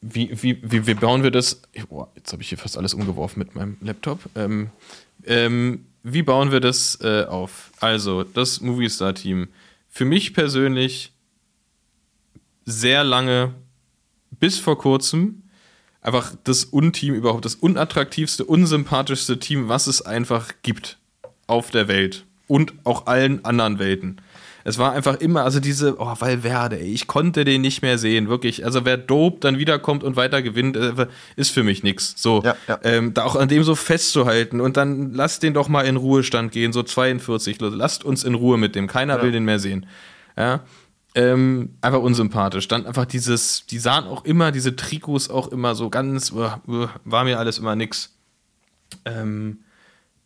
wie, wie, wie, wie bauen wir das? Boah, jetzt habe ich hier fast alles umgeworfen mit meinem Laptop. Ähm, ähm, wie bauen wir das äh, auf? Also, das Movistar-Team. Für mich persönlich sehr lange, bis vor kurzem, einfach das Unteam überhaupt, das unattraktivste, unsympathischste Team, was es einfach gibt auf der Welt und auch allen anderen Welten. Es war einfach immer, also diese, oh, Valverde, ey, ich konnte den nicht mehr sehen, wirklich. Also wer dope dann wiederkommt und weiter gewinnt, äh, ist für mich nix. So, Ja, ja. Ähm, da auch an dem so festzuhalten und dann lasst den doch mal in Ruhestand gehen, so 42, Leute. lasst uns in Ruhe mit dem, keiner will den mehr sehen. Ja, ähm, einfach unsympathisch. Dann einfach dieses, die sahen auch immer, diese Trikots auch immer so ganz, uh, uh, war mir alles immer nix. Ähm,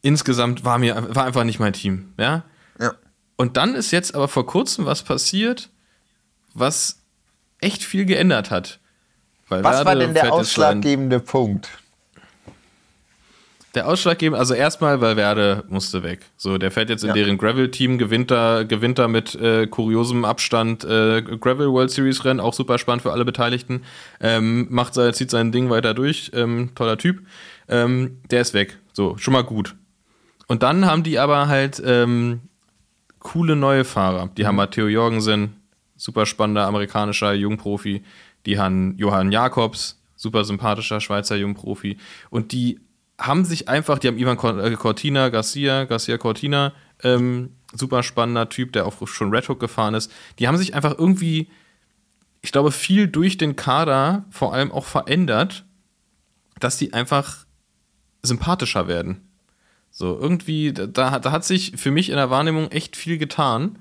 insgesamt war mir, war einfach nicht mein Team, ja. Ja. Und dann ist jetzt aber vor kurzem was passiert, was echt viel geändert hat. Was war Werder denn der ausschlaggebende Punkt? Der ausschlaggebende, also erstmal, weil Werde musste weg. So, der fährt jetzt in Ja. deren Gravel-Team, gewinnt da, gewinnt da mit äh, kuriosem Abstand äh, Gravel World Series Rennen, auch super spannend für alle Beteiligten. Ähm, macht sein, zieht sein Ding weiter durch, ähm, toller Typ. Ähm, der ist weg. So, schon mal gut. Und dann haben die aber halt ähm, coole neue Fahrer. Die haben Matteo Jorgensen, super spannender amerikanischer Jungprofi. Die haben Johann Jakobs, super sympathischer Schweizer Jungprofi. Und die haben sich einfach, die haben Ivan äh, Cortina, Garcia, Garcia Cortina, ähm, super spannender Typ, der auch schon Red Hook gefahren ist. Die haben sich einfach irgendwie, ich glaube, viel durch den Kader vor allem auch verändert, dass die einfach sympathischer werden. So, irgendwie, da, da hat sich für mich in der Wahrnehmung echt viel getan.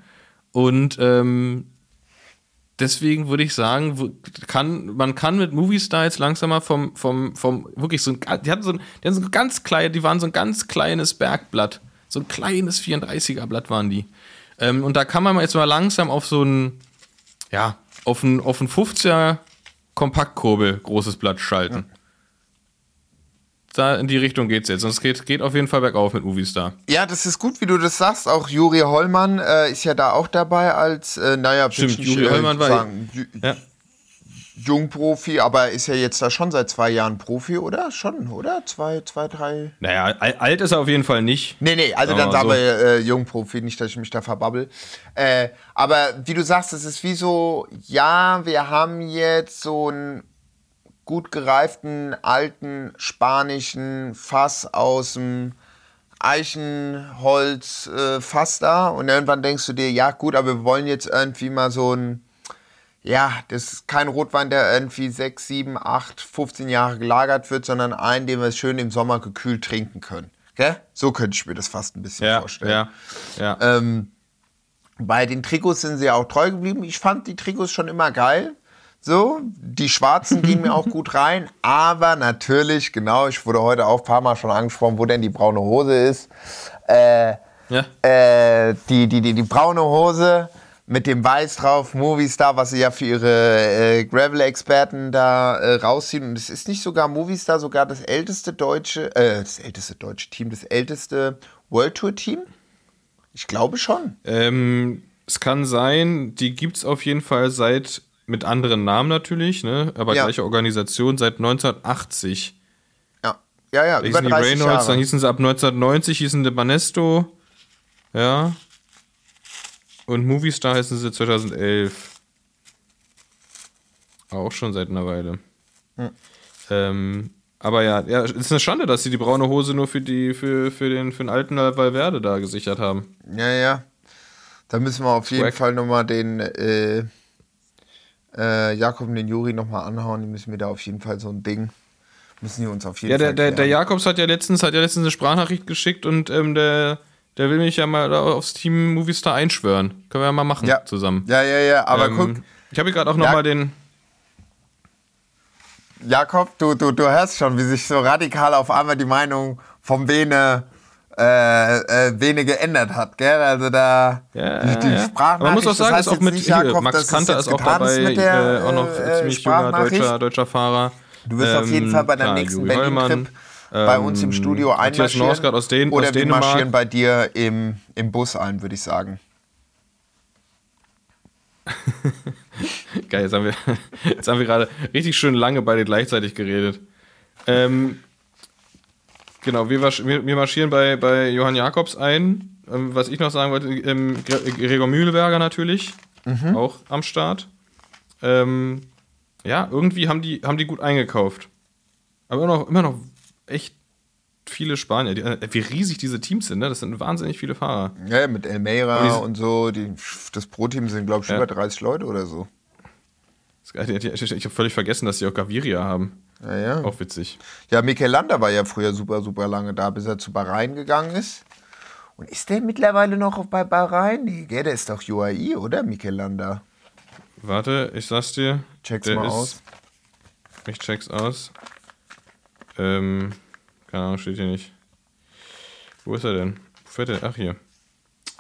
Und ähm, deswegen würde ich sagen, kann, man kann mit Movistar jetzt langsam mal vom, vom, vom, wirklich so ein, die hatten so ein, die hatten so ein ganz klein, die waren so ein ganz kleines Bergblatt. So ein kleines 34er Blatt waren die. Ähm, und da kann man jetzt mal langsam auf so ein, ja, auf ein, auf ein 50er Kompaktkurbel großes Blatt schalten. Da in die Richtung geht's jetzt. Und es geht, geht auf jeden Fall bergauf mit Movistar. Ja, das ist gut, wie du das sagst. Auch Juri Hollmann äh, ist ja da auch dabei als, äh, naja, Stimmt, Juri Hollmann war- sagen, Ju- Ja. Jungprofi, aber ist ja jetzt da schon seit zwei Jahren Profi, oder? Schon, oder? Zwei, zwei, drei. Naja, al- alt ist er auf jeden Fall nicht. Nee, nee, also Sagen dann sagen wir äh, Jungprofi, nicht, dass ich mich da verbabbel. Äh, aber wie du sagst, es ist wie so, ja, wir haben jetzt so einen gut gereiften, alten, spanischen Fass aus dem Eichenholz äh, Fass da und irgendwann denkst du dir, ja gut, aber wir wollen jetzt irgendwie mal so ein, ja, das ist kein Rotwein, der irgendwie 6, 7, 8, 15 Jahre gelagert wird, sondern einen, den wir schön im Sommer gekühlt trinken können. Gell? So könnte ich mir das fast ein bisschen Ja, vorstellen. ja, ja. Ähm, bei den Trikots sind sie auch treu geblieben. Ich fand die Trikots schon immer geil. So, die schwarzen gingen mir auch gut rein, aber natürlich, genau, ich wurde heute auch ein paar Mal schon angesprochen, wo denn die braune Hose ist. Äh, ja. äh, die, die, die, die braune Hose mit dem Weiß drauf, Movistar, was sie ja für ihre äh, Gravel-Experten da äh, rausziehen. Und es ist nicht sogar Movistar, sogar das älteste deutsche, äh, das älteste deutsche Team, das älteste World Tour Team? Ich glaube schon. Ähm, es kann sein, die gibt's auf jeden Fall seit, mit anderen Namen natürlich, ne? aber Ja. gleiche Organisation, seit 1980. Ja. Ja, ja, Da über hießen die 30 Reynolds, Jahre. dann hießen sie ab 1990 hießen die Banesto. Ja. Und Movistar heißen sie 2011. Auch schon seit einer Weile. Hm. Ähm, aber ja, ja, es ist eine Schande, dass sie die braune Hose nur für, die, für, für, den, für den alten Valverde da gesichert haben. Ja, ja. Da müssen wir auf jeden. Fall nochmal den äh, äh, Jakob und den Juri nochmal anhauen. Die müssen wir da auf jeden Fall so ein Ding. Müssen die uns auf jeden Ja, der, Fall. der, der klären. Jakobs hat ja letztens, hat ja letztens eine Sprachnachricht geschickt und ähm, der, der will mich ja mal aufs Team Movistar einschwören. Können wir ja mal machen Ja. zusammen. Ja, ja, ja. Aber Ähm, guck, Ich habe hier gerade auch Ja. nochmal den. Jakob, du, du, du hörst schon, wie sich so radikal auf einmal die Meinung vom Bene, äh, äh, Bene geändert hat, gell? Also da Ja, die, die ja. Sprachnachricht, man muss auch das sagen, heißt ist auch mit hier, Jakob, Max Kanter ist auch dabei, mit der, äh, auch noch äh, ziemlich junger deutscher, deutscher Fahrer. Du wirst auf jeden Fall bei der klar, nächsten Berlin-Trip bei uns im ähm, Studio Matthias einmarschieren. Aus, Den oder aus wir Dänemark. marschieren bei dir im, im Bus ein, würde ich sagen. Geil, jetzt haben wir, jetzt haben wir gerade richtig schön lange beide gleichzeitig geredet. Ähm, genau, wir, wir, marschieren bei, bei Johann Jakobs ein. Ähm, was ich noch sagen wollte, ähm, Gre- Gregor Mühlberger natürlich, Mhm. auch am Start. Ähm, ja, irgendwie haben die, haben die gut eingekauft. Aber immer noch, immer noch echt viele Spanier. Die, äh, wie riesig diese Teams sind, ne? Das sind wahnsinnig viele Fahrer. Ja, mit Elmeira die- und so. Die, das Pro-Team sind, glaube ich, Ja. über 30 Leute oder so. Ich habe völlig vergessen, dass die auch Gaviria haben. Ja, ja. Auch witzig. Ja, Mikel Landa war ja früher super, super lange da, bis er zu Bahrain gegangen ist. Und ist der mittlerweile noch bei Bahrain? Nee, der ist doch UAE, oder, Mikel Landa? Warte, ich sag's dir. Check's mal ist- aus. Ich check's aus. Ähm, keine Ahnung, steht hier nicht. Wo ist er denn? Wo fährt der? Ach, hier.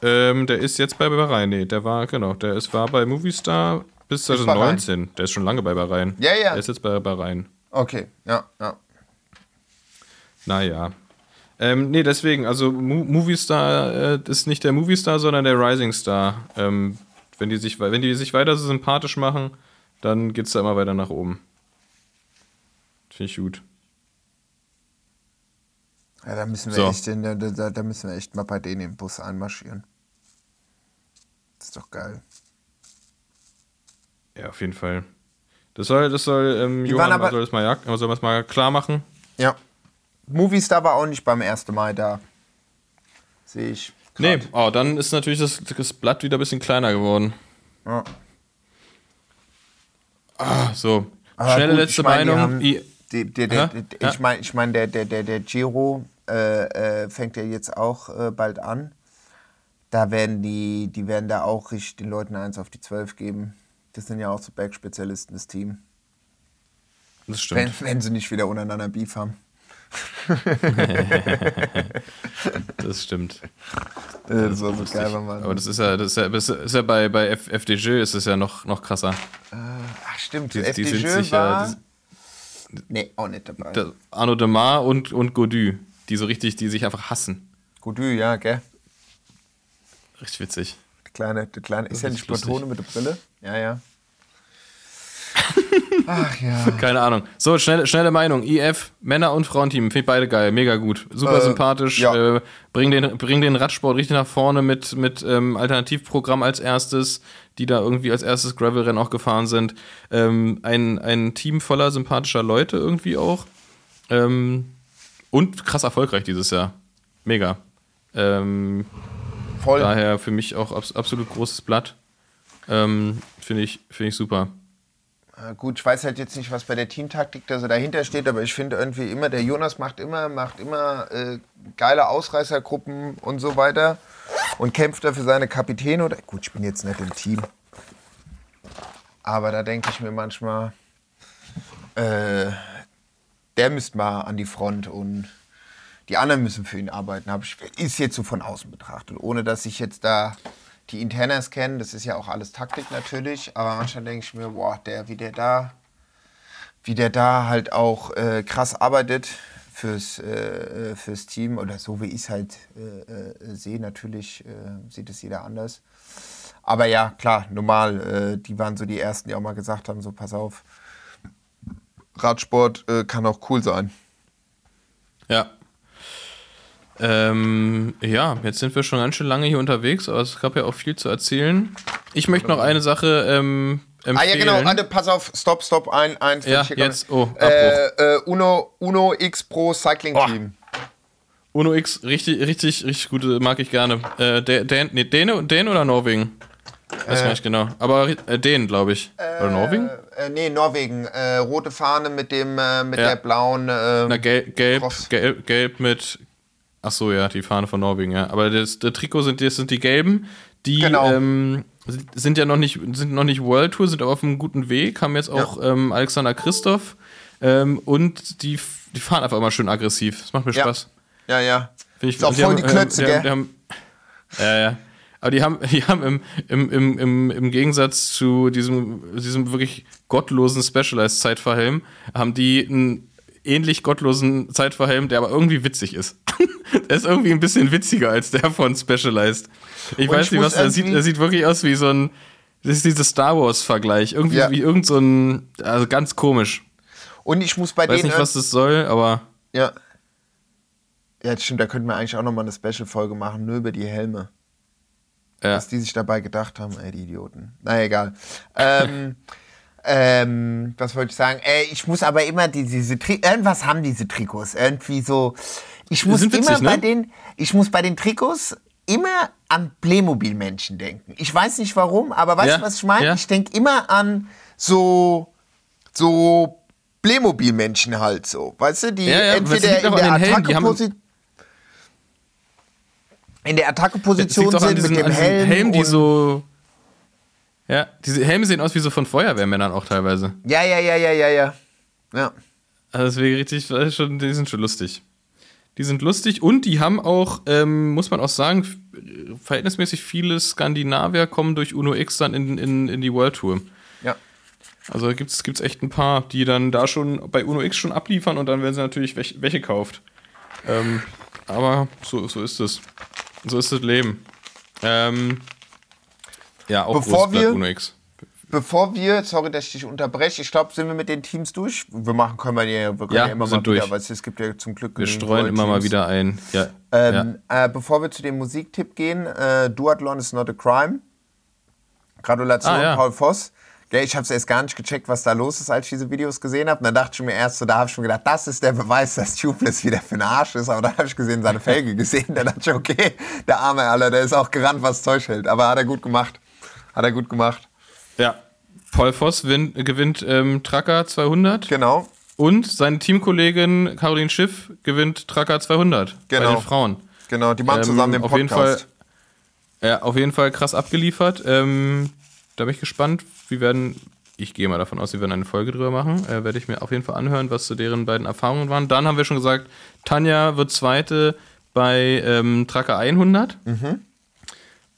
Ähm, der ist jetzt bei Bahrain. Nee, der war, genau, der ist, war bei Movistar bis Bahrain. 2019. Der ist schon lange bei Bahrain. Ja, ja. Der ist jetzt bei Bahrain. Okay, ja, ja. Naja. Ähm, nee, deswegen, also Mo Movistar äh, ist nicht der Movistar, sondern der Rising Star. Ähm, wenn, die sich, wenn die sich weiter so sympathisch machen, dann geht's da immer weiter nach oben. Finde ich gut. Ja, da müssen wir So. echt, da, da, da müssen wir echt mal bei denen im Bus einmarschieren. Das ist doch geil. Ja, auf jeden Fall. Das soll, das soll, ähm, Die Johann aber- soll das mal, ja, soll das mal klar machen. Ja. Movistar war auch nicht beim 1. Mai da. Sehe ich. grad. Nee, oh, dann ist natürlich das, das Blatt wieder ein bisschen kleiner geworden. Ja. Ah, so. Aber Schnelle gut, letzte ich mein, die Meinung. Die, Hä? der, Ja. Ich meine, ich mein, der, der, der, der Giro äh, äh, fängt ja jetzt auch äh, bald an. Da werden die, die werden da auch richtig den Leuten eins auf die 12 geben. Das sind ja auch so Bergspezialisten, das Team. das stimmt. Wenn, wenn sie nicht wieder untereinander Beef haben. Das stimmt. Äh, das war so geil, wenn man. Aber das ist ja, das ist ja, das ist ja bei, bei F FDJ ist es ja noch, noch krasser. Ach, stimmt. Die, die sind sich war. ja. nee, auch nicht dabei. Das, Arnaud Demar und, und Godu, die so richtig, die sich einfach hassen. Gut, ja, gell? Richtig witzig. Der kleine, der kleine. Ist ja ist nicht lustig. Platone mit der Brille? Ja, ja. Ach ja. Keine Ahnung. So, schnelle, schnelle Meinung. IF, Männer- und Frauenteam, finde ich beide geil, mega gut. Super Äh, sympathisch. ja. Äh, bring, den, bring den Radsport richtig nach vorne mit, mit ähm, Alternativprogramm als erstes, die da irgendwie als erstes Gravelrennen auch gefahren sind. Ähm, ein, ein Team voller sympathischer Leute irgendwie auch. Ähm, und krass erfolgreich dieses Jahr. Mega. Ähm, Voll. Daher für mich auch abs absolut großes Blatt. Ähm, Finde ich, find ich super. Äh, Gut, ich weiß halt jetzt nicht, was bei der Teamtaktik da so dahinter steht, aber ich finde irgendwie immer, der Jonas macht immer, macht immer äh, geile Ausreißergruppen und so weiter und kämpft da für seine Kapitäne. Oder gut, ich bin jetzt nicht im Team. Aber da denke ich mir manchmal, äh, der müsste mal an die Front und die anderen müssen für ihn arbeiten. Hab ich, ist jetzt so von außen betrachtet, ohne dass ich jetzt da die Internas kenne. Das ist ja auch alles Taktik natürlich. Aber manchmal denke ich mir, boah, der, wie der da, wie der da halt auch äh, krass arbeitet fürs, äh, fürs Team oder so wie ich es halt äh, äh, sehe. Natürlich äh, sieht es jeder anders. Aber ja, klar, normal. Äh, die waren so die Ersten, die auch mal gesagt haben, so pass auf, Radsport äh, kann auch cool sein. Ja. Ähm, ja, jetzt sind wir schon ganz schön lange hier unterwegs, aber es gab ja auch viel zu erzählen. Ich möchte noch eine Sache ähm, empfehlen. Ah ja, genau, Ande, pass auf, stopp, stopp, ein, eins. Ja, jetzt, oh, Abbruch. äh, äh, Uno, Uno X Pro Cycling Oh. Team. Uno X, richtig, richtig, richtig gute, mag ich gerne. Äh, Dän, nee, Däne, Däne oder Norwegen? Weiß gar nicht genau. Aber äh, Dänen, glaube ich. oder Norwegen? Äh, äh, nee, Norwegen. Äh, rote Fahne mit dem, äh, mit Ja. der blauen. Äh, Na, gelb, gelb, gelb, gelb mit. Ach so, ja, die Fahne von Norwegen, ja. Aber das, der Trikot sind, das sind die gelben. Die Genau. ähm, sind- ja noch nicht, sind noch nicht World Tour, sind aber auf einem guten Weg. Haben jetzt auch ähm, Alexander Christoph. Ähm, und die, die fahren einfach immer schön aggressiv. Das macht mir Ja. Spaß. ja, ja. Find ich, Ist auch die voll haben, die Klötze, ähm, die, haben- gell? die haben, Ja, ja. Aber die haben, die haben im, im, im, im, im Gegensatz zu diesem, diesem wirklich gottlosen Specialized-Zeitverhelm, haben die einen ähnlich gottlosen Zeitverhelm, der aber irgendwie witzig ist. der ist irgendwie ein bisschen witziger als der von Specialized. Ich Und weiß ich nicht, was er sieht. Er sieht wirklich aus wie so ein. Das ist dieser Star Wars-Vergleich. Irgendwie Ja. wie irgend so ein. Also ganz komisch. Und ich muss bei Weiß denen. nicht, was das soll, aber. Ja. Ja, das stimmt, da könnten wir eigentlich auch nochmal eine Special-Folge machen, nur über die Helme. Ja. Was die sich dabei gedacht haben, ey, die Idioten. Na egal. Ähm, ähm, was wollte ich sagen? Äh, ich muss aber immer die, diese Tri irgendwas haben diese Trikots. Irgendwie so. Ich muss witzig, immer bei ne? den, ich muss bei den Trikots immer an Playmobil-Menschen denken. Ich weiß nicht warum, aber weißt Ja, du, was ich meine? ja. Ich denke immer an so, so Playmobil-Menschen halt so. Weißt du, die Ja, entweder in der Attacke-Position in der Attacke-Position sind diesen, mit dem Helm. Helmen, die so. Ja, diese Helme sehen aus wie so von Feuerwehrmännern auch teilweise. Ja, ja, ja, ja, ja, ja. Ja. Also deswegen richtig, das ist schon, die sind schon lustig. Die sind lustig und die haben auch, ähm, muss man auch sagen, f- verhältnismäßig viele Skandinavier kommen durch Uno X dann in, in, in die World Tour. Ja. Also gibt's, gibt's echt ein paar, die dann da schon bei Uno X schon abliefern und dann werden sie natürlich welche, welche kauft. Ähm, aber so, so ist es. So ist das Leben. Ähm, ja, auch Bevor wir- X. Bevor wir, sorry, dass ich dich unterbreche, ich glaube, sind wir mit den Teams durch. Wir machen können wir ja, wir können Ja, ja, immer mal wieder, durch. weil es gibt ja zum Glück Wir streuen immer mal wieder ein. Ja, Ähm, ja. äh, bevor wir zu dem Musiktipp gehen, äh, Duathlon is not a crime. Gratulation, Ah, ja. Paul Voss. Ich habe es erst gar nicht gecheckt, was da los ist, als ich diese Videos gesehen habe. Und dann dachte ich mir erst so, da habe ich schon gedacht, das ist der Beweis, dass Tubeless wieder für ein Arsch ist. Aber dann habe ich gesehen, seine Felge gesehen. Dann dachte ich, okay, der arme Aller, der ist auch gerannt, was Zeug hält. Aber hat er gut gemacht. Hat er gut gemacht. Ja. Paul Voss win, gewinnt ähm, Tracker 200 Genau. und seine Teamkollegin Caroline Schiff gewinnt Tracker 200 bei Genau. den Frauen. Genau, die machen zusammen den auf Podcast. jeden Fall, ja, auf jeden Fall krass abgeliefert. Ähm, da bin ich gespannt. Wir werden, ich gehe mal davon aus, wir werden eine Folge drüber machen. Äh, Werde ich mir auf jeden Fall anhören, was zu deren beiden Erfahrungen waren. Dann haben wir schon gesagt, Tanja wird Zweite bei ähm, Tracker 100.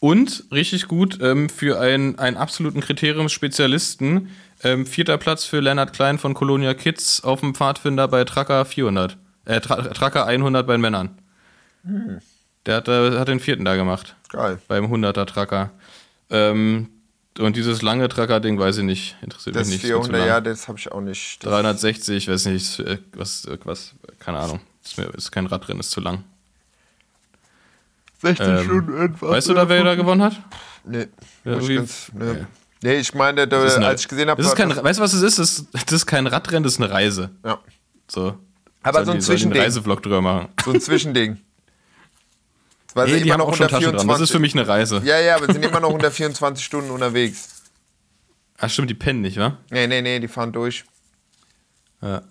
Und richtig gut ähm, für einen, einen absoluten Kriteriumsspezialisten. Ähm, vierter Platz für Lennart Klein von Colonia Kids auf dem Pfadfinder bei Tracker 400. Äh, Tra Tracker 100 bei den Männern. Der hat, äh, hat den vierten da gemacht. Geil. Beim 100er Tracker. Ähm, und dieses lange Tracker-Ding weiß ich nicht. Interessiert Das mich nicht. zu 400, lang. ja, das habe ich auch nicht. Das 360, ich weiß nicht, äh, was, äh, was, keine Ahnung. Ist, mir, ist kein Radrennen, ist zu lang. 60 Ähm, Stunden etwas. weißt du da, wer da gewonnen hat? Nee. Ja, ich ganz, nee. nee. nee, ich meine, da, eine- als ich gesehen habe, weißt du, was es ist? Das, ist? das ist kein Radrennen, das ist eine Reise. ja, So. Aber Sollen so ein die- die einen Zwischending. Reisevlog drüber machen. so ein Zwischending. Weil Nee, die immer haben noch auch schon unter Taschen dran. Das ist für mich eine Reise. Ja, ja, aber sie sind immer noch unter 24 Stunden unterwegs. Ach stimmt, die pennen nicht, wa? Nee, nee, nee, die fahren durch. Ja.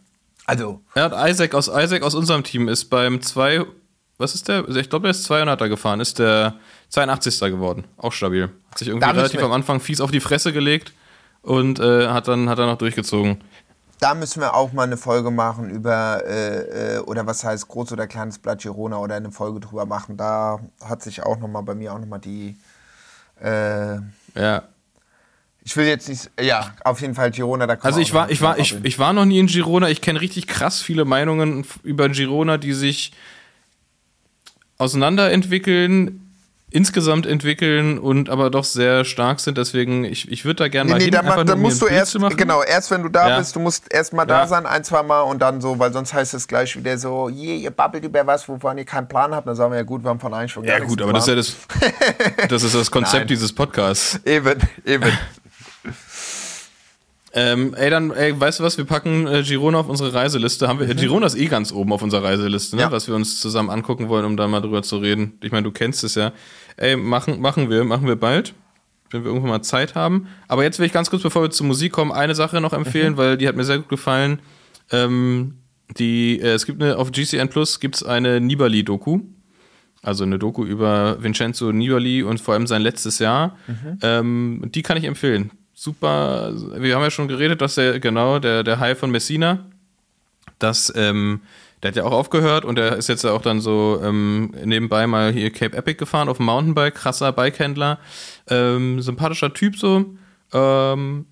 Also, Er hat Isaac aus Isaac aus unserem Team ist beim 2 was ist der? Ich glaube, der ist 200er gefahren, ist der 82. geworden. Auch stabil. Hat sich irgendwie Da müssen relativ am Anfang fies auf die Fresse gelegt und äh, hat dann hat er noch durchgezogen. da müssen wir auch mal eine Folge machen über, äh, äh, oder was heißt groß oder kleines Blatt Girona oder eine Folge drüber machen. Da hat sich auch nochmal bei mir auch nochmal die, äh, Ja. ich will jetzt nicht, ja, auf jeden Fall Girona, da Also ich war, noch ich war, ich, ich war noch nie in Girona. Ich kenne richtig krass viele Meinungen über Girona, die sich auseinanderentwickeln, insgesamt entwickeln und aber doch sehr stark sind. Deswegen, ich, ich würde da gerne Nee, mal nee, hin, da, einfach ma- da musst du Bild erst, genau, erst wenn du da Ja. bist, du musst erst mal da Ja. sein, ein, zwei Mal und dann so, weil sonst heißt es gleich wieder so, je, ihr babbelt über was, wovon ihr keinen Plan habt, dann sagen wir ja gut, wir haben von eigentlich schon gar Ja gut, aber das ist ja das, das ist das Konzept dieses Podcasts. Eben, eben. Ähm, ey, dann, ey, weißt du was, wir packen äh, Girona auf unsere Reiseliste. Haben wir, äh, Girona ist eh ganz oben auf unserer Reiseliste, ne? Ja. was wir uns zusammen angucken wollen, um da mal drüber zu reden. Ich meine, du kennst es ja. Ey, machen, machen wir, machen wir bald, wenn wir irgendwann mal Zeit haben. Aber jetzt will ich ganz kurz, bevor wir zur Musik kommen, eine Sache noch empfehlen, weil die hat mir sehr gut gefallen. Ähm, die, äh, es gibt eine, auf GCN Plus gibt's eine Nibali-Doku. Also eine Doku über Vincenzo Nibali und vor allem sein letztes Jahr. Ähm, die kann ich empfehlen. Super. Wir haben ja schon geredet, dass der, genau, der, der High von Messina, das, ähm, der hat ja auch aufgehört und der ist jetzt ja auch dann so ähm, nebenbei mal hier Cape Epic gefahren auf dem Mountainbike, krasser Bikehändler, ähm, sympathischer Typ so ähm,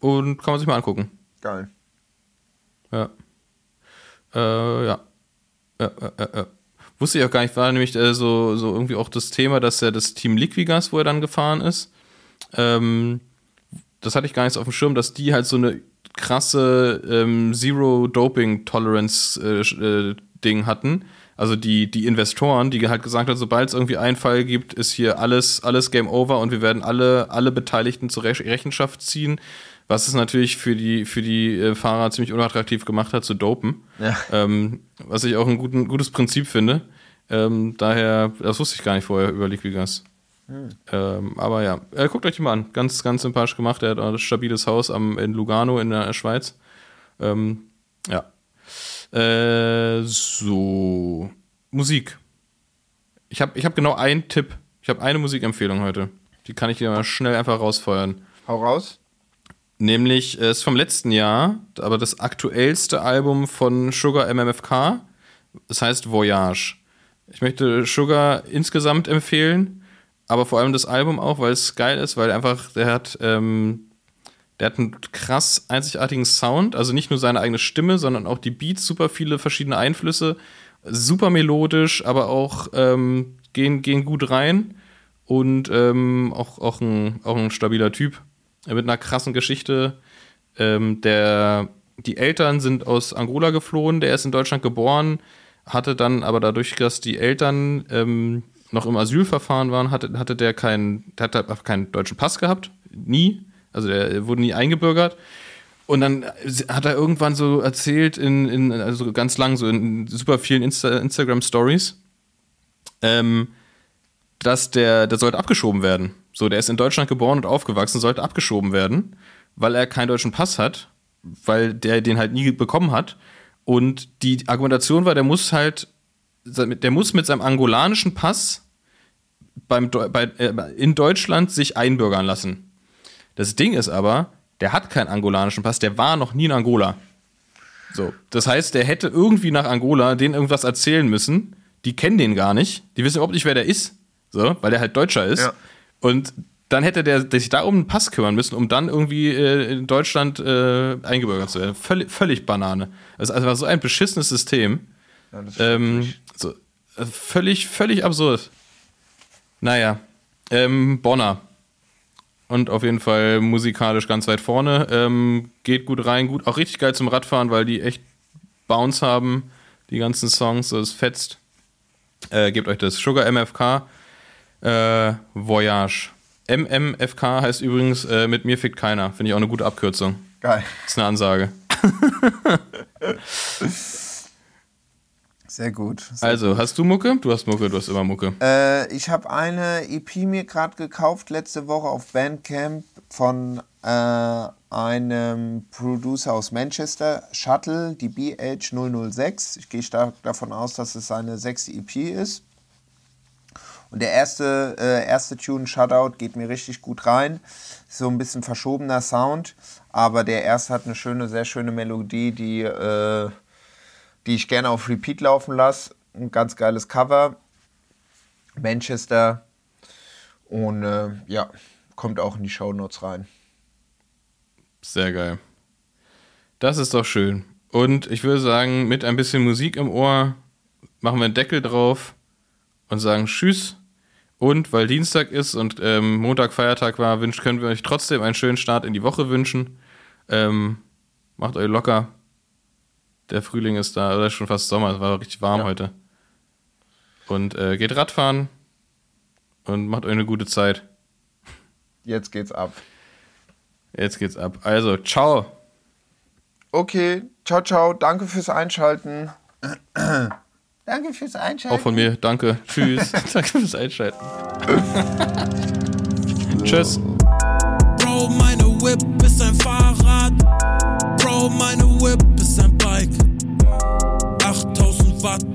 und kann man sich mal angucken. Geil. Ja. Äh, ja. Ja, ja, ja. Wusste ich auch gar nicht, war nämlich äh, so, so irgendwie auch das Thema, dass er das Team Liquigas, wo er dann gefahren ist, ähm, das hatte ich gar nicht auf dem Schirm, dass die halt so eine krasse ähm, Zero-Doping-Tolerance-Ding hatten. Also die, die Investoren, die halt gesagt haben, sobald es irgendwie einen Fall gibt, ist hier alles, alles Game Over und wir werden alle, alle Beteiligten zur Rech Rechenschaft ziehen. Was es natürlich für die, für die äh, Fahrer ziemlich unattraktiv gemacht hat, zu dopen. Ja. Ähm, was ich auch ein guten, gutes Prinzip finde. Ähm, daher, das wusste ich gar nicht vorher über Liquigas. Ähm, aber ja, äh, guckt euch die mal an. Ganz, ganz sympathisch gemacht. Er hat ein stabiles Haus am, in Lugano in der Schweiz. Ähm, ja. Äh, so. Musik. Ich habe ich hab genau einen Tipp. Ich habe eine Musikempfehlung heute. Die kann ich dir mal schnell einfach rausfeuern. Hau raus. Nämlich, äh, ist vom letzten Jahr, aber das aktuellste Album von Sugar MMFK. Das heißt Voyage. Ich möchte Sugar insgesamt empfehlen, aber vor allem das Album auch, weil es geil ist, weil einfach, der hat, ähm, der hat einen krass einzigartigen Sound, also nicht nur seine eigene Stimme, sondern auch die Beats, super viele verschiedene Einflüsse, super melodisch, aber auch ähm, gehen, gehen gut rein. Und ähm, auch, auch, ein, auch ein stabiler Typ. Mit einer krassen Geschichte. Ähm, der, die Eltern sind aus Angola geflohen, der ist in Deutschland geboren, hatte dann aber dadurch, dass die Eltern ähm, noch im Asylverfahren waren, hatte, hatte der keinen, der hat einfach keinen deutschen Pass gehabt, nie. Also der wurde nie eingebürgert. Und dann hat er irgendwann so erzählt in, in also ganz lang, so in super vielen Insta Instagram-Stories, ähm, dass der, der sollte abgeschoben werden. So, der ist in Deutschland geboren und aufgewachsen, sollte abgeschoben werden, weil er keinen deutschen Pass hat, weil der den halt nie bekommen hat. Und die Argumentation war, der muss halt, der muss mit seinem angolanischen Pass beim, bei, äh, in Deutschland sich einbürgern lassen. Das Ding ist aber, der hat keinen angolanischen Pass, der war noch nie in Angola. So, das heißt, der hätte irgendwie nach Angola denen irgendwas erzählen müssen. Die kennen den gar nicht. Die wissen überhaupt nicht, wer der ist. So, weil der halt Deutscher ist. Ja. Und dann hätte der sich da um einen Pass kümmern müssen, um dann irgendwie äh, in Deutschland äh, eingebürgert zu werden. Völlig, völlig Banane. Das ist einfach so ein beschissenes System. Ja, das Ähm, äh, völlig, völlig absurd. Naja, ähm, Bonner. Und auf jeden Fall musikalisch ganz weit vorne. Ähm, geht gut rein, gut. Auch richtig geil zum Radfahren, weil die echt Bounce haben. Die ganzen Songs, so, es fetzt. Äh, gebt euch das. Sugar MFK. Äh, Voyage. MMFK heißt übrigens, äh, mit mir fickt keiner. Finde ich auch eine gute Abkürzung. Geil. Ist eine Ansage. Sehr gut. Sehr Also, hast du Mucke? Du hast Mucke, du hast immer Mucke. Äh, ich habe eine EP mir gerade gekauft letzte Woche auf Bandcamp von äh, einem Producer aus Manchester, Shuttle, die BH006. Ich gehe stark davon aus, dass es seine sechste EP ist. Und der erste, äh, erste Tune, Shutout, geht mir richtig gut rein. So ein bisschen verschobener Sound, aber der erste hat eine schöne, sehr schöne Melodie, die, äh, die ich gerne auf Repeat laufen lasse. Ein ganz geiles Cover. Manchester. Und äh, ja, kommt auch in die Shownotes rein. Sehr geil. Das ist doch schön. Und ich würde sagen, mit ein bisschen Musik im Ohr machen wir einen Deckel drauf und sagen Tschüss Und weil Dienstag ist und ähm, Montag Feiertag war, wünsch, können wir euch trotzdem einen schönen Start in die Woche wünschen. Ähm, macht euch locker. Der Frühling ist da, oder ist schon fast Sommer, es war richtig warm Ja. heute. Und äh, geht Radfahren und macht euch eine gute Zeit. Jetzt geht's ab. Jetzt geht's ab. Also, ciao. Okay, ciao, ciao. Danke fürs Einschalten. Danke fürs Einschalten. Auch von mir, danke. Tschüss. danke fürs Einschalten. Tschüss. Bro, meine Whip ist ein Fahrrad. Bro, meine about